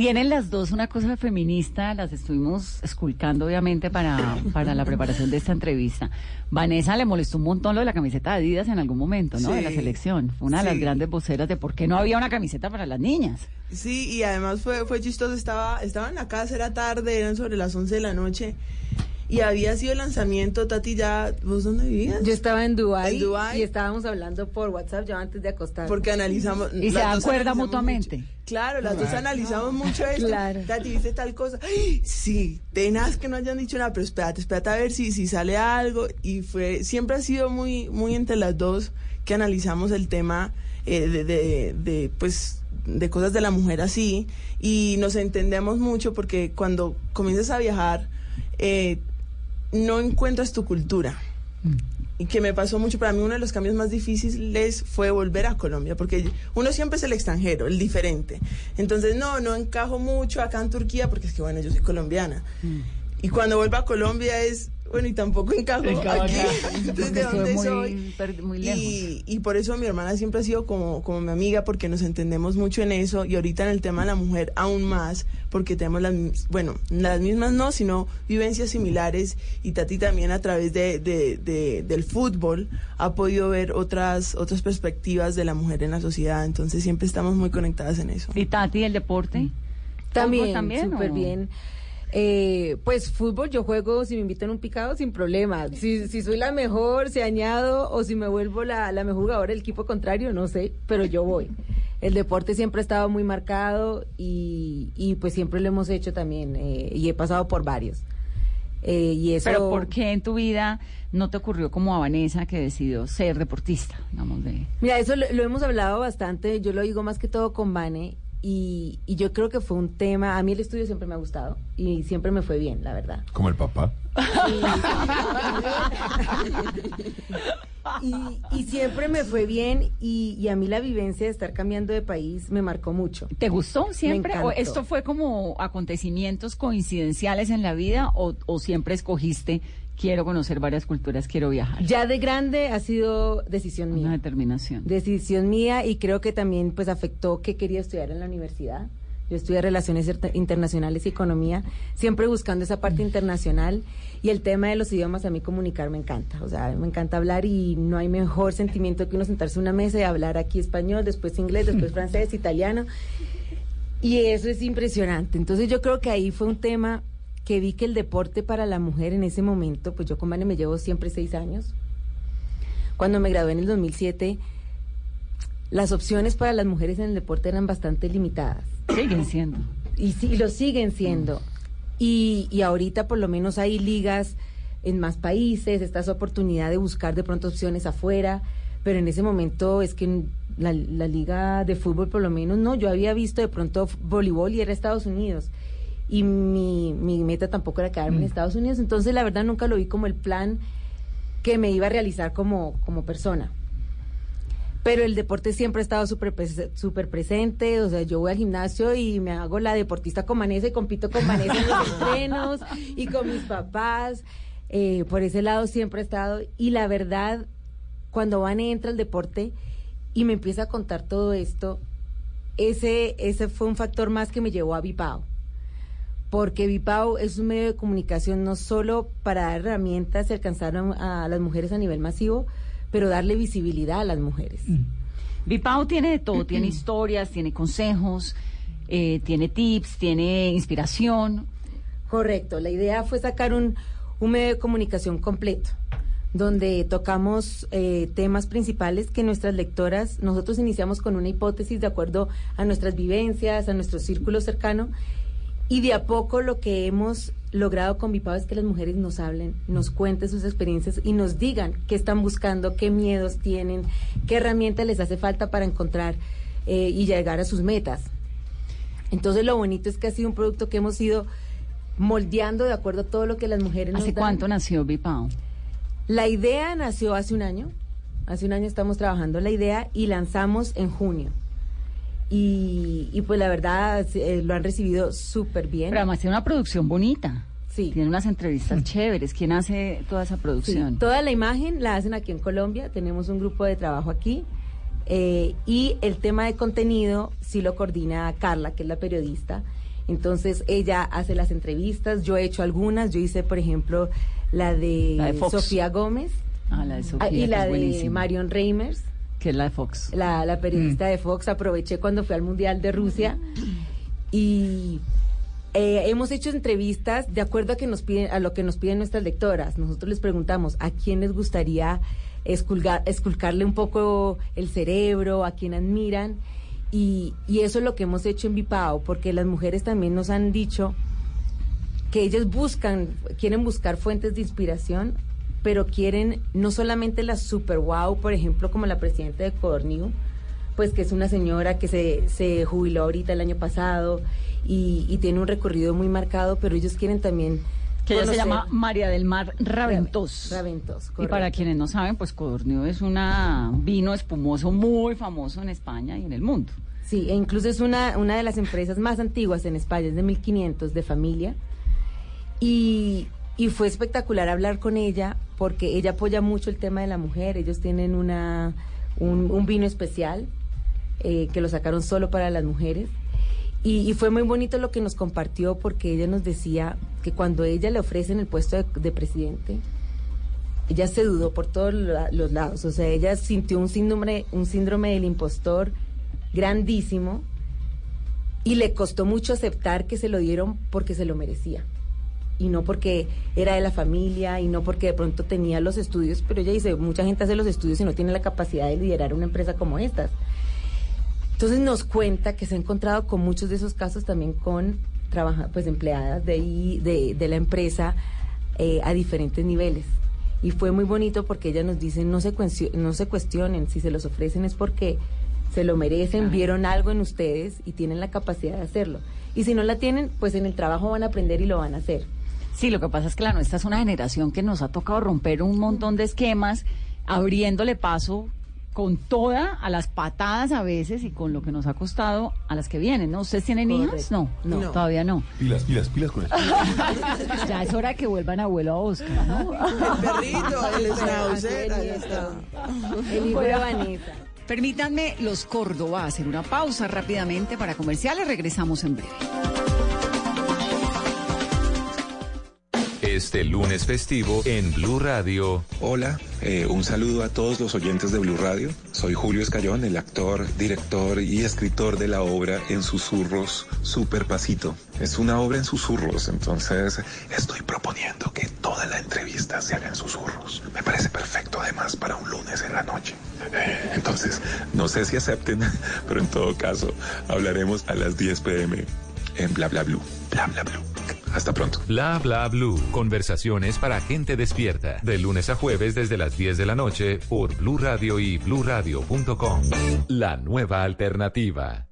Tienen las dos una cosa feminista, las estuvimos esculcando obviamente para, para la preparación de esta entrevista. Vanessa le molestó un montón lo de la camiseta de Adidas en algún momento, ¿no? De la selección. Fue una de las grandes voceras de por qué no había una camiseta para las niñas. Sí, y además fue, fue chistoso, estaba, estaba en la casa, era tarde, eran sobre las 11 de la noche, y había sido el lanzamiento, Tati, ya, ¿vos dónde vivías? Yo estaba en Dubái, En Dubái. y estábamos hablando por WhatsApp ya antes de acostar. Porque analizamos... Y se las dan dos cuerda analizamos mutuamente. mucho. Claro, las dos analizamos mucho esto. Claro. Tati, ¿viste tal cosa? ¡Ay! Sí, tenaz que no hayan dicho nada, pero espérate, espérate a ver si, si sale algo. Y fue, siempre ha sido muy, muy entre las dos que analizamos el tema eh, de, de, de, pues, de cosas de la mujer así. Y nos entendemos mucho porque cuando comienzas a viajar, eh, no encuentras tu cultura. Y que me pasó mucho, para mí uno de los cambios más difíciles fue volver a Colombia, porque uno siempre es el extranjero, el diferente. Entonces, no, no encajo mucho acá en Turquía, porque es que, bueno, yo soy colombiana. Y cuando vuelvo a Colombia es, bueno, y tampoco encajo aquí, acá, entonces, porque ¿de dónde estuve soy? muy, lejos. Y, y por eso mi hermana siempre ha sido como, como mi amiga, porque nos entendemos mucho en eso, y ahorita en el tema de la mujer aún más, porque tenemos las, mis- bueno, las mismas no, sino vivencias similares, y Tati también a través de, de- de- del fútbol ha podido ver otras, otras perspectivas de la mujer en la sociedad, entonces siempre estamos muy conectadas en eso. ¿Y Tati, el deporte? También, ¿También súper bien. Eh, pues fútbol yo juego, si me invitan a un picado, sin problema. Si, si soy la mejor, si añado o si me vuelvo la, la mejor jugadora del equipo contrario, no sé, pero yo voy. El deporte siempre ha estado muy marcado y, y pues siempre lo hemos hecho también eh, y he pasado por varios. Eh, y eso... Pero ¿por qué en tu vida no te ocurrió como a Vanessa que decidió ser deportista? Digamos, de... Mira, eso lo, lo hemos hablado bastante, yo lo digo más que todo con Vane y, y yo creo que fue un tema, a mí el estudio siempre me ha gustado y siempre me fue bien, la verdad. Como el papá. Y, y siempre me fue bien y, y a mí la vivencia de estar cambiando de país me marcó mucho. ¿Te gustó siempre? ¿O esto fue como acontecimientos coincidenciales en la vida o, o siempre escogiste quiero conocer varias culturas, quiero viajar? Ya de grande ha sido decisión mía. Una determinación. Decisión mía y creo que también pues afectó que quería estudiar en la universidad. Yo estudié Relaciones Inter- Internacionales y Economía, siempre buscando esa parte internacional. Y el tema de los idiomas, a mí comunicar me encanta. O sea, me encanta hablar y no hay mejor sentimiento que uno sentarse en una mesa y hablar aquí español, después inglés, después francés, italiano. Y eso es impresionante. Entonces yo creo que ahí fue un tema que vi que el deporte para la mujer en ese momento, pues yo con Vane me llevo siempre seis años. Cuando me gradué en el 2007, las opciones para las mujeres en el deporte eran bastante limitadas. Siguen siendo. Y sí, lo siguen siendo. Y, y ahorita por lo menos hay ligas en más países, está esa oportunidad de buscar de pronto opciones afuera, pero en ese momento es que la, la liga de fútbol por lo menos no, yo había visto de pronto voleibol y era Estados Unidos. Y mi, mi meta tampoco era quedarme en Estados Unidos, entonces la verdad nunca lo vi como el plan que me iba a realizar como, como persona. Pero el deporte siempre ha estado súper súper presente, o sea, yo voy al gimnasio y me hago la deportista con Vanessa y compito con Vanessa en los entrenos y con mis papás. Eh, por ese lado siempre he estado. Y la verdad, cuando Vane entra al deporte y me empieza a contar todo esto, ese, ese fue un factor más que me llevó a Vipao. Porque Vipao es un medio de comunicación no solo para dar herramientas y alcanzar a, a las mujeres a nivel masivo, pero darle visibilidad a las mujeres. Vipao tiene de todo, tiene historias, tiene consejos, eh, tiene tips, tiene inspiración. Correcto, la idea fue sacar un, un medio de comunicación completo, donde tocamos eh, temas principales que nuestras lectoras, nosotros iniciamos con una hipótesis de acuerdo a nuestras vivencias, a nuestro círculo cercano, y de a poco lo que hemos logrado con Vipao es que las mujeres nos hablen, nos cuenten sus experiencias y nos digan qué están buscando, qué miedos tienen, qué herramientas les hace falta para encontrar eh, y llegar a sus metas. Entonces lo bonito es que ha sido un producto que hemos ido moldeando de acuerdo a todo lo que las mujeres nos ¿Hace dan. cuánto nació Vipao? La idea nació hace un año. Hace un año estamos trabajando la idea y lanzamos en junio. Y, y pues la verdad eh, lo han recibido súper bien. Pero además tiene una producción bonita. Sí. Tiene unas entrevistas chéveres. ¿Quién hace toda esa Sí, producción? toda la imagen la hacen aquí en Colombia, tenemos un grupo de trabajo aquí eh, y el tema de contenido sí lo coordina Carla, que es la periodista. Entonces ella hace las entrevistas, yo he hecho algunas, yo hice por ejemplo la de, La de Fox. Sofía Gómez Ah, la de Sofía, ah, y que la de. Marion Reimers, Que es la de Fox. la, la periodista Mm. de Fox. Aproveché cuando fui al Mundial de Rusia y eh, hemos hecho entrevistas de acuerdo a que nos piden, a lo que nos piden nuestras lectoras. Nosotros les preguntamos a quién les gustaría esculgar, esculcarle un poco el cerebro, a quién admiran. Y, y eso es lo que hemos hecho en Vipao, porque las mujeres también nos han dicho que ellas buscan, quieren buscar fuentes de inspiración, pero quieren no solamente la super wow, por ejemplo, como la presidenta de Cornew, pues que es una señora que se, se jubiló ahorita el año pasado y, y tiene un recorrido muy marcado, pero ellos quieren también... Que ella se llama María del Mar Raventós. Raventós, Y para correcto. quienes no saben, pues Codorníu es un vino espumoso muy famoso en España y en el mundo. Sí, e incluso es una, una de las empresas más antiguas en España, es de 1500, de familia. Y, y fue espectacular hablar con ella porque ella apoya mucho el tema de la mujer. Ellos tienen una, un, vino especial eh, que lo sacaron solo para las mujeres. Y, fue muy bonito lo que nos compartió porque ella nos decía que cuando ella le ofrecen el puesto de, de presidente, ella se dudó por todos los lados. O sea, ella sintió un síndrome, un síndrome del impostor grandísimo y le costó mucho aceptar que se lo dieron porque se lo merecía. Y no porque era de la familia y no porque de pronto tenía los estudios, pero ella dice, mucha gente hace los estudios y no tiene la capacidad de liderar una empresa como estas. Entonces nos cuenta que se ha encontrado con muchos de esos casos también con trabaja, pues empleadas de, ahí, de, de la empresa eh, a diferentes niveles. Y fue muy bonito porque ella nos dice, no se, no se cuestionen, si se los ofrecen es porque se lo merecen, vieron algo en ustedes y tienen la capacidad de hacerlo. Y si no la tienen, pues en el trabajo van a aprender y lo van a hacer. Sí, lo que pasa es que la nuestra es una generación que nos ha tocado romper un montón de esquemas, abriéndole paso con toda a las patadas a veces y con lo que nos ha costado a las que vienen, ¿no? ¿Ustedes tienen hijas? Correcto. No, no, No. todavía no. Pilas, pilas, pilas con eso. ya es hora de que vuelvan abuelo a Oscar, ¿no? El perrito, el schnauzer, ahí está. El hijo de Vanessa. Permítanme los Córdoba hacer una pausa rápidamente para comerciales. Regresamos en breve. Este lunes festivo en Blue Radio. Hola, eh, un saludo a todos los oyentes de Blue Radio. Soy Julio Escayón, el actor, director y escritor de la obra En Susurros Super Pasito. Es una obra en susurros, entonces estoy proponiendo que toda la entrevista se haga en susurros. Me parece perfecto además para un lunes en la noche. Eh, entonces, no sé si acepten, pero en todo caso, hablaremos a las 10 pm en Bla Bla Blue. Bla Bla Blue. Hasta pronto. Bla bla blue. Conversaciones para gente despierta. De lunes a jueves desde las 10 de la noche por Blue Radio y bluradio.com. La nueva alternativa.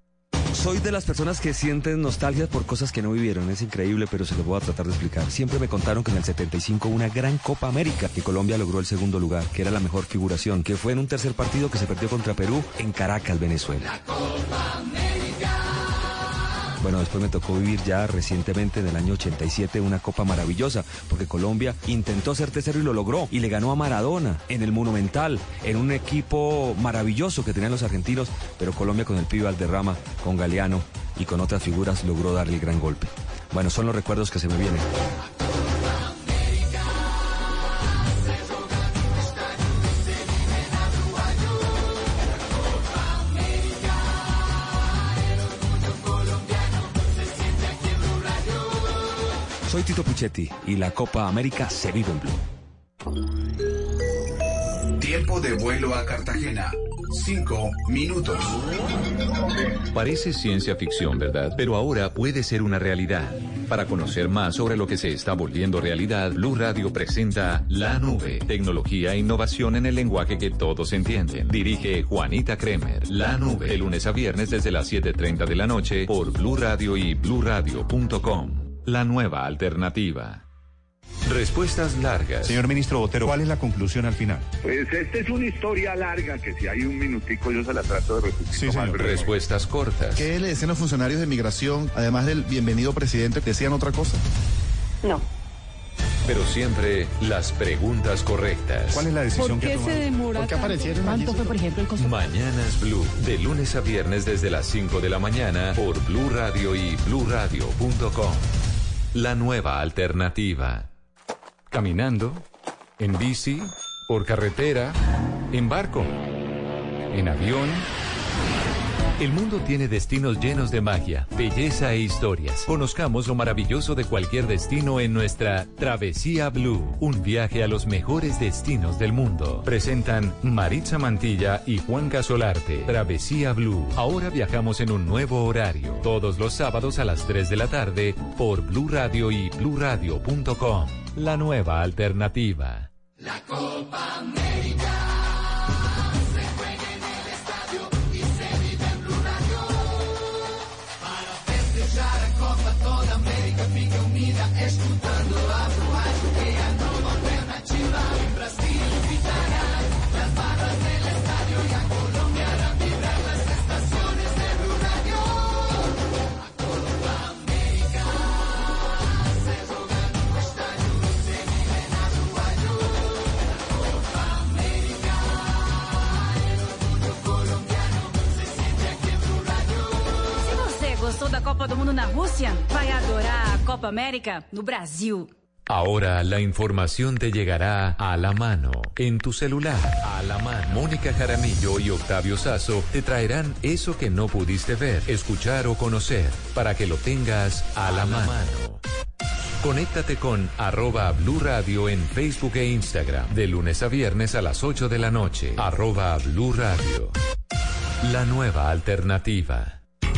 Soy de las personas que sienten nostalgia por cosas que no vivieron. Es increíble, pero se lo voy a tratar de explicar. Siempre me contaron que en el 75 una gran Copa América, que Colombia logró el segundo lugar, que era la mejor figuración, que fue en un tercer partido que se perdió contra Perú en Caracas, Venezuela. Bueno, después me tocó vivir ya recientemente en el año 87 una copa maravillosa, porque Colombia intentó ser tercero y lo logró, y le ganó a Maradona en el Monumental, en un equipo maravilloso que tenían los argentinos, pero Colombia con el pibe Valderrama, con Galeano y con otras figuras logró darle el gran golpe. Bueno, son los recuerdos que se me vienen. Tito Puchetti y la Copa América se vive en Blue. Tiempo de vuelo a Cartagena. Cinco minutos. Parece ciencia ficción, ¿verdad? Pero ahora puede ser una realidad. Para conocer más sobre lo que se está volviendo realidad, Blue Radio presenta La Nube, tecnología e innovación en el lenguaje que todos entienden. Dirige Juanita Kremer. La Nube, de lunes a viernes desde las 7.30 de la noche por Blue Radio y bluradio.com. La nueva alternativa. Respuestas largas. Señor ministro Botero, ¿cuál es la conclusión al final? Pues esta es una historia larga que si hay un minutico yo se la trato de resumir. Sí. Respuestas cortas. ¿Qué le decían los funcionarios de migración, además del bienvenido presidente, decían otra cosa? No. Pero siempre las preguntas correctas. ¿Cuál es la decisión que tomaron? demora ¿Por qué aparecieron? ¿Cuánto fue, por ejemplo, el costo? Mañanas Blue, de lunes a viernes desde las 5 de la mañana por Blue Radio y bluradio.com. La nueva alternativa. Caminando, en bici, por carretera, en barco, en avión. El mundo tiene destinos llenos de magia, belleza e historias. Conozcamos lo maravilloso de cualquier destino en nuestra Travesía Blue, un viaje a los mejores destinos del mundo. Presentan Maritza Mantilla y Juan Casolarte. Travesía Blue. Ahora viajamos en un nuevo horario, todos los sábados a las 3 de la tarde por Blue Radio y bluradio.com. La nueva alternativa. La Copa América Copa do Mundo na Rússia, vai adorar a Copa América no Brasil. Ahora la información te llegará a la mano, en tu celular, a la mano. Mónica Jaramillo y Octavio Sazo te traerán eso que no pudiste ver, escuchar o conocer, para que lo tengas a la mano. Conéctate con arroba Blue Radio en Facebook e Instagram. De lunes a viernes a las 8 de la noche. Arroba Blue Radio. La nueva alternativa.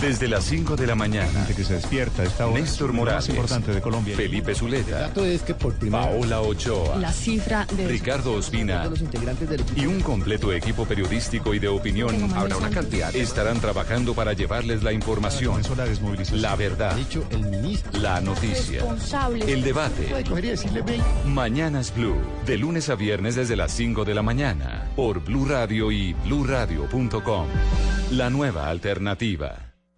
Desde las 5 de la mañana. que se despierta esta hora. Néstor Morales. importante de Colombia. Felipe Zuleta. dato es que por primera Paola Ochoa. La cifra de Ricardo Ospina Los integrantes del y un completo equipo periodístico y de opinión. Habrá una cantidad. Estarán trabajando para llevarles la información, la verdad, la noticia, el debate. Mañanas Blue, de lunes a viernes desde las 5 de la mañana, por Blue Radio y bluradio.com. La nueva alternativa.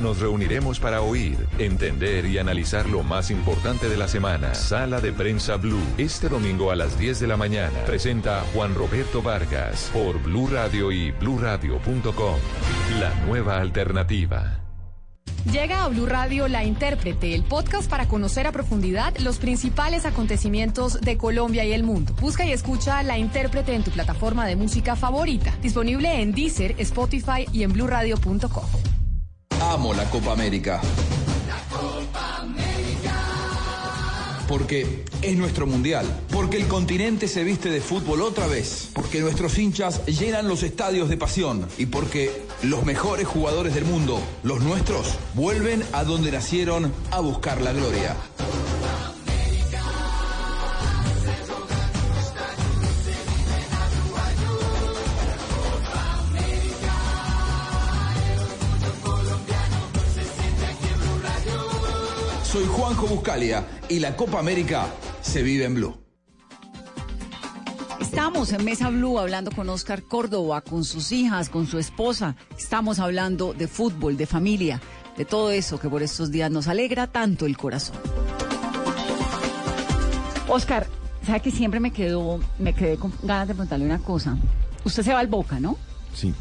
nos reuniremos para oír, entender y analizar lo más importante de la semana. Sala de prensa Blue. Este domingo a las 10 de la mañana presenta Juan Roberto Vargas por Blue Radio y bluradio.com. La nueva alternativa. Llega a Blue Radio La Intérprete, el podcast para conocer a profundidad los principales acontecimientos de Colombia y el mundo. Busca y escucha La Intérprete en tu plataforma de música favorita, disponible en Deezer, Spotify y en bluradio.com. Amo la Copa América. Porque es nuestro mundial. Porque el continente se viste de fútbol otra vez. Porque nuestros hinchas llenan los estadios de pasión. Y porque los mejores jugadores del mundo, los nuestros, vuelven a donde nacieron a buscar la gloria. Soy Juanjo Buscalia y la Copa América se vive en Blue. Estamos en Mesa Blue hablando con Oscar Córdoba, con sus hijas, con su esposa. Estamos hablando de fútbol, de familia, de todo eso que por estos días nos alegra tanto el corazón. Oscar, ¿sabe que siempre me quedo, me quedé con ganas de preguntarle una cosa? Usted se va al Boca, ¿no? Sí,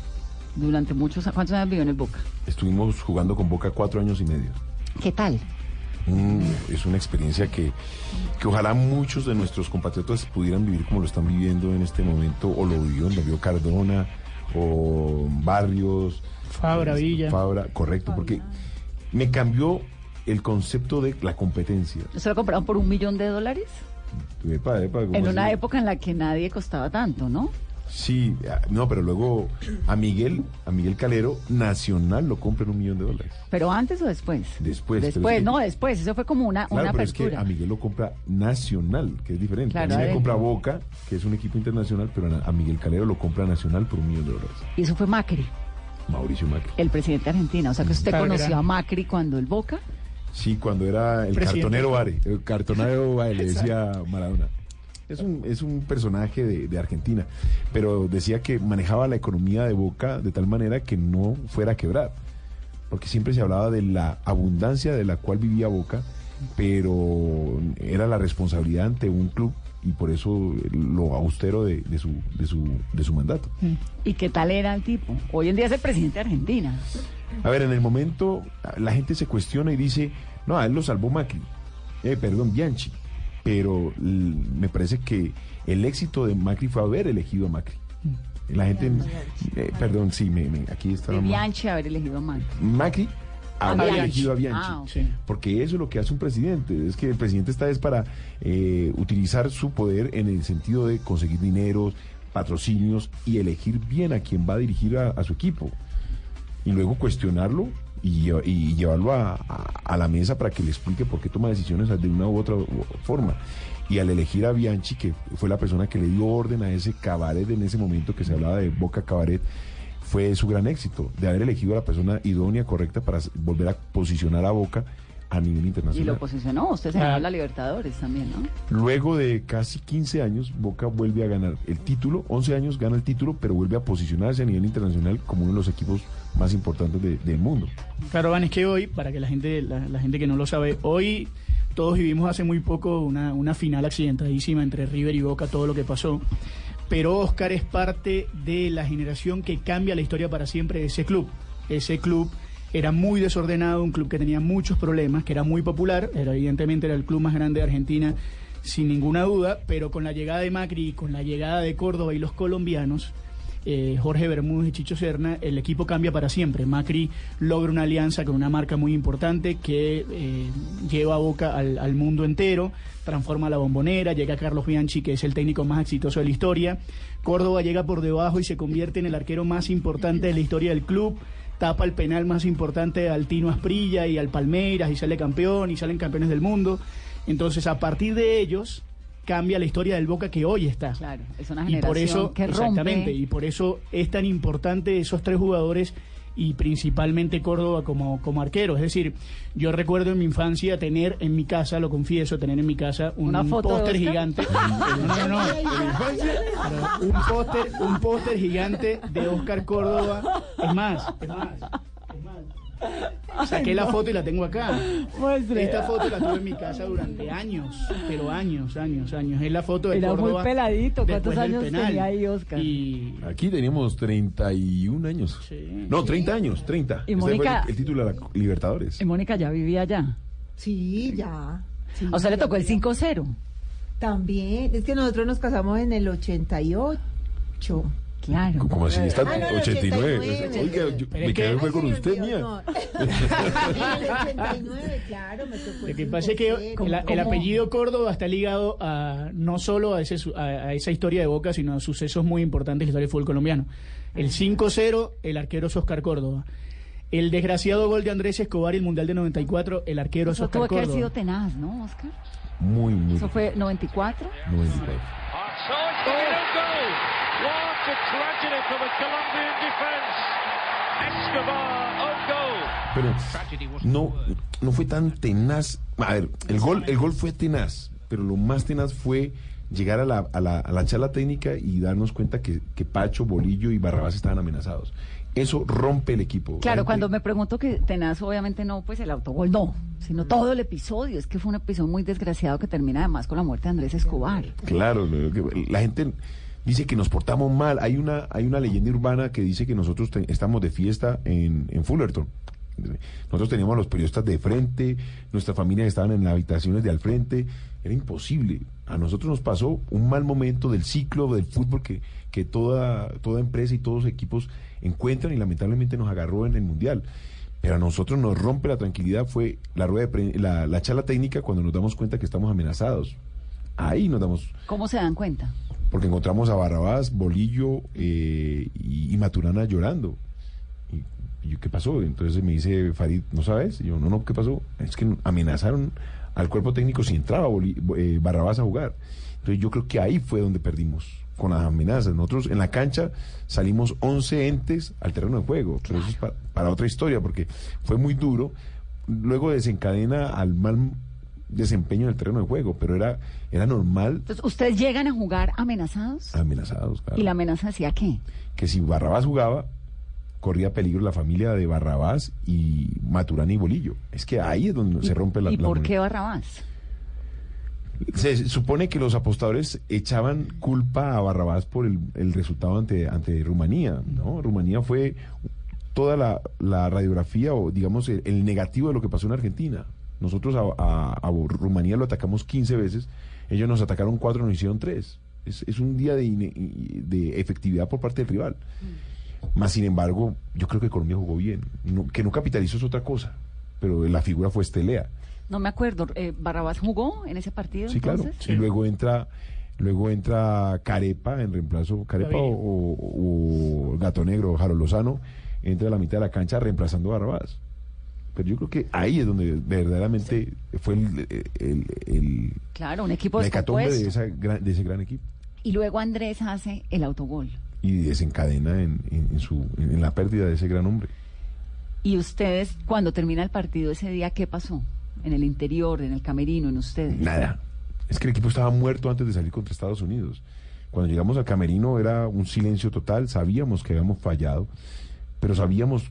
Durante muchos, ¿cuántos años vivió en el Boca? estuvimos jugando con Boca cuatro años y medio. ¿Qué tal? Mm, es una experiencia que, que ojalá muchos de nuestros compatriotas pudieran vivir como lo están viviendo en este momento, o lo vivió, lo vio Cardona, o Barrios. Fabra, eh, Villa. Fabra, correcto, porque me cambió el concepto de la competencia. ¿Se lo compraron por un millón de dólares? Epa, epa, ¿cómo En una así? época en la que nadie costaba tanto, ¿no? Sí, ah, no, pero luego a Miguel, a Miguel Calero, Nacional lo compra en un millón de dólares. ¿Pero antes o después? Después. Después, es que- no, después. Eso fue como una, Claro, una pero es que apertura. a Miguel lo compra Nacional, que es diferente. Claro, a mí me adentro. compra Boca, que es un equipo internacional, pero a a Miguel Calero lo compra Nacional por un millón de dólares. Y eso fue Macri, Mauricio Macri. el presidente de Argentina. O sea que usted Claro, conoció era- a Macri cuando el Boca. Sí, cuando era el Presidente. cartonero Vare. El cartonero Vare, le decía Maradona. Es un, es un personaje de, de Argentina, pero decía que manejaba la economía de Boca de tal manera que no fuera a quebrar. Porque siempre se hablaba de la abundancia de la cual vivía Boca, pero era la responsabilidad ante un club y por eso lo austero de, de su, de, su, de su mandato. ¿Y qué tal era el tipo? Hoy en día es el presidente de Argentina. A ver, en el momento la gente se cuestiona y dice, no, a él lo salvó Macri, eh, perdón, Bianchi, pero me parece que el éxito de Macri fue haber elegido a Macri. La gente, eh, perdón, sí, me, me- aquí está. De Bianchi haber elegido a Macri. Macri haber Bianchi. elegido a Bianchi. Ah. Porque eso es lo que hace un presidente. Es que el presidente está es para eh, utilizar su poder en el sentido de conseguir dineros, patrocinios y elegir bien a quien va a dirigir a, a su equipo. Y luego cuestionarlo y, lle- y llevarlo a, a- a la mesa para que le explique por qué toma decisiones de una u otra forma. Y al elegir a Bianchi, que fue la persona que le dio orden a ese cabaret en ese momento que se hablaba de Boca Cabaret, fue su gran éxito, de haber elegido a la persona idónea, correcta, para volver a posicionar a Boca a nivel Y lo internacional. posicionó. Usted se Ah. ganó la Libertadores también, ¿no? Luego de casi 15 años, Boca vuelve a ganar el título, 11 años gana el título, pero vuelve a posicionarse a nivel internacional como uno de los equipos más importantes de- del mundo. Claro, Van, es que hoy, para que la gente, la, la gente que no lo sabe, hoy todos vivimos hace muy poco una, una final accidentadísima entre River y Boca, todo lo que pasó. Pero Oscar es parte de la generación que cambia la historia para siempre de ese club. Ese club era muy desordenado, un club que tenía muchos problemas, que era muy popular, era, evidentemente era el club más grande de Argentina, sin ninguna duda, pero con la llegada de Macri con la llegada de Córdoba y los colombianos, eh, Jorge Bermúdez y Chicho Serna, el equipo cambia para siempre. Macri logra una alianza con una marca muy importante que eh, lleva a Boca al mundo entero, transforma la bombonera, llega Carlos Bianchi, que es el técnico más exitoso de la historia. Córdoba llega por debajo y se convierte en el arquero más importante de la historia del club. Tapa el penal más importante al Tino Asprilla y al Palmeiras y sale campeón y salen campeones del mundo. Entonces, a partir de ellos, cambia la historia del Boca que hoy está. Claro, es una Y por generación eso, que exactamente, y por eso es tan importante esos tres jugadores y principalmente Córdoba como, como arquero. Es decir, yo recuerdo en mi infancia tener en mi casa, lo confieso, tener en mi casa un ¿Una foto de póster gigante. No, no, no. Un póster, un póster gigante de Oscar Córdoba. Es más, es más. Saqué la foto y la tengo acá. Muestre. Esta foto la tuve en mi casa durante años, pero años, años, años. Es la foto de Era muy Córdoba. peladito. ¿Cuántos años tenía ahí Oscar? Y Aquí teníamos 31 años. No, 30 años, 30. Y Este fue Mónica- el, el título de la Libertadores. Y Mónica ya vivía allá. Sí, ya. Sí, O sea, le tocó el ya. 5-0. También. Es que nosotros nos casamos en el 88. Claro. Como así, está Ah, no, el 89. 89. Oiga, yo- me quedé fue con usted, mía. no. El 89, claro, me tocó Lo que el pasa es que 5-0. el, el apellido Córdoba está ligado a no solo a, ese, a, a esa historia de Boca, sino a sucesos muy importantes en la historia del fútbol colombiano. El 5-0, el arquero es Oscar Córdoba. El desgraciado gol de Andrés Escobar y el Mundial de 94, el arquero es Eso Oscar tuvo que haber sido tenaz, ¿no, Oscar? Muy, muy. Eso fue 94. 94. What a tragedy for the Colombian defense. Escobar, goal. Pero no, no fue tan tenaz. A ver, el gol, el gol fue tenaz, pero lo más tenaz fue llegar a la, a la, a la charla técnica y darnos cuenta que, que Pacho, Bolillo y Barrabás estaban amenazados. Eso rompe el equipo. Claro, cuando me pregunto que tenaz, obviamente no, pues el autogol no, sino todo el episodio. Es que fue un episodio muy desgraciado que termina además con la muerte de Andrés Escobar. Claro, la gente dice que nos portamos mal. Hay una, hay una leyenda urbana que dice que nosotros estamos de fiesta en, en Fullerton. Nosotros teníamos a los periodistas de frente, nuestras familias estaban en las habitaciones de al frente. Era imposible. A nosotros nos pasó un mal momento del ciclo del fútbol que, que toda, toda empresa y todos los equipos encuentran y lamentablemente nos agarró en el Mundial. Pero a nosotros nos rompe la tranquilidad fue la, rueda de pre- la, la charla técnica cuando nos damos cuenta que estamos amenazados. Ahí nos damos ¿Cómo se dan cuenta? Porque encontramos a Barrabás, Bolillo eh, y, Maturana llorando. Y, yo, ¿qué pasó? Entonces me dice Farid, ¿no sabes? Y yo, no, no, ¿qué pasó? Es que amenazaron al cuerpo técnico si entraba eh, Barrabás a jugar. Entonces yo creo que ahí fue donde perdimos con las amenazas. Nosotros en la cancha salimos 11 entes al terreno de juego, pero eso es pa- para otra historia porque fue muy duro. Luego desencadena al mal desempeño en el terreno de juego, pero era, era normal Entonces, ¿ustedes llegan a jugar amenazados? amenazados. claro. ¿Y la amenaza decía qué? que si Barrabás jugaba, corría peligro la familia de Barrabás y Maturana y Bolillo. Es que ahí es donde se rompe la... ¿Y por qué Barrabás? Se supone que los apostadores echaban culpa a Barrabás por el, el resultado ante, ante Rumanía, ¿no? Rumanía fue toda la, la radiografía o digamos el, el negativo de lo que pasó en Argentina. Nosotros a, a- a Rumanía lo atacamos 15 veces, ellos nos atacaron 4, nos hicieron 3. Es, es un día de, efectividad por parte del rival. Más sin embargo, yo creo que Colombia jugó bien. No- que no capitalizó es otra cosa, pero la figura fue Estelea. No me acuerdo. eh, ¿Barrabás jugó en ese partido? Sí, claro. Y luego entra, luego entra Carepa en reemplazo, Carepa o, o- o Gato Negro, Jaro Lozano, entra a la mitad de la cancha reemplazando a Barrabás. Pero yo creo que ahí es donde verdaderamente fue el, el, el- Claro, un equipo la hecatombe de, descompuesto. esa gran- de ese gran equipo. Y luego Andrés hace el autogol. Y desencadena en, en- en su, en la pérdida de ese gran hombre. Y ustedes, cuando termina el partido ese día, ¿qué pasó? En el interior, en el camerino, en ustedes. Nada. Es que el equipo estaba muerto antes de salir contra Estados Unidos. Cuando llegamos al camerino era un silencio total, sabíamos que habíamos fallado, pero sabíamos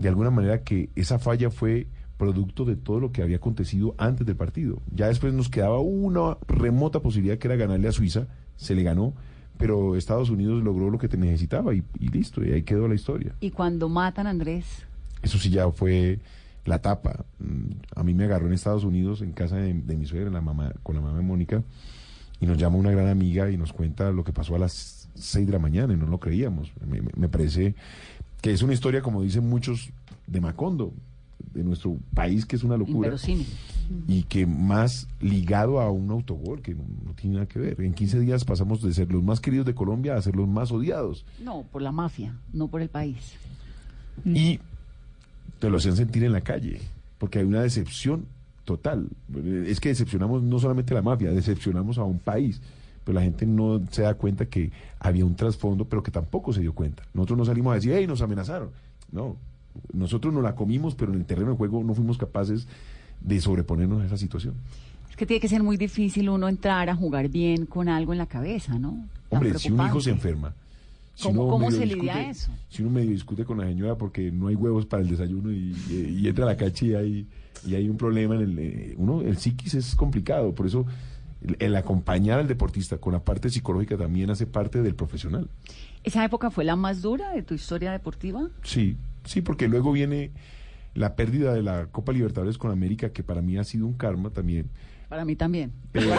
de alguna manera que esa falla fue producto de todo lo que había acontecido antes del partido. Ya después nos quedaba una remota posibilidad que era ganarle a Suiza, se le ganó, pero Estados Unidos logró lo que te necesitaba y, y listo, y ahí quedó la historia. Y cuando matan a Andrés, Eso sí ya fue la tapa. Mm, A mí me agarró en Estados Unidos, en casa de, de mi suegra, la mamá, con la mamá de Mónica, y nos llama una gran amiga y nos cuenta lo que pasó a las 6 de la mañana y no lo creíamos. Me parece que es una historia, como dicen muchos, de Macondo, de nuestro país, que es una locura. inverosímil. Y que más ligado a un autogol, que no, no tiene nada que ver. En 15 días pasamos de ser los más queridos de Colombia a ser los más odiados. No, por la mafia, no por el país. y te lo hacían sentir en la calle, porque hay una decepción total. Es que decepcionamos no solamente a la mafia, decepcionamos a un país, pero la gente no se da cuenta que había un trasfondo, pero que tampoco se dio cuenta. Nosotros no salimos a decir, hey, nos amenazaron. No, nosotros nos la comimos, pero en el terreno de juego no fuimos capaces de sobreponernos a esa situación. Es que tiene que ser muy difícil uno entrar a jugar bien con algo en la cabeza, ¿no? Tan Hombre, si un hijo se enferma. ¿Cómo- uno cómo se lidia eso? Si uno medio discute con la señora porque no hay huevos para el desayuno y, y- y entra a la cacha y hay, y hay un problema en el... eh, uno, el psiquis es complicado, por eso el, acompañar al deportista con la parte psicológica también hace parte del profesional. ¿Esa época fue la más dura de tu historia deportiva? Sí, sí, porque luego viene la pérdida de la Copa Libertadores con América, que para mí ha sido un karma también. Para mí también. Pero-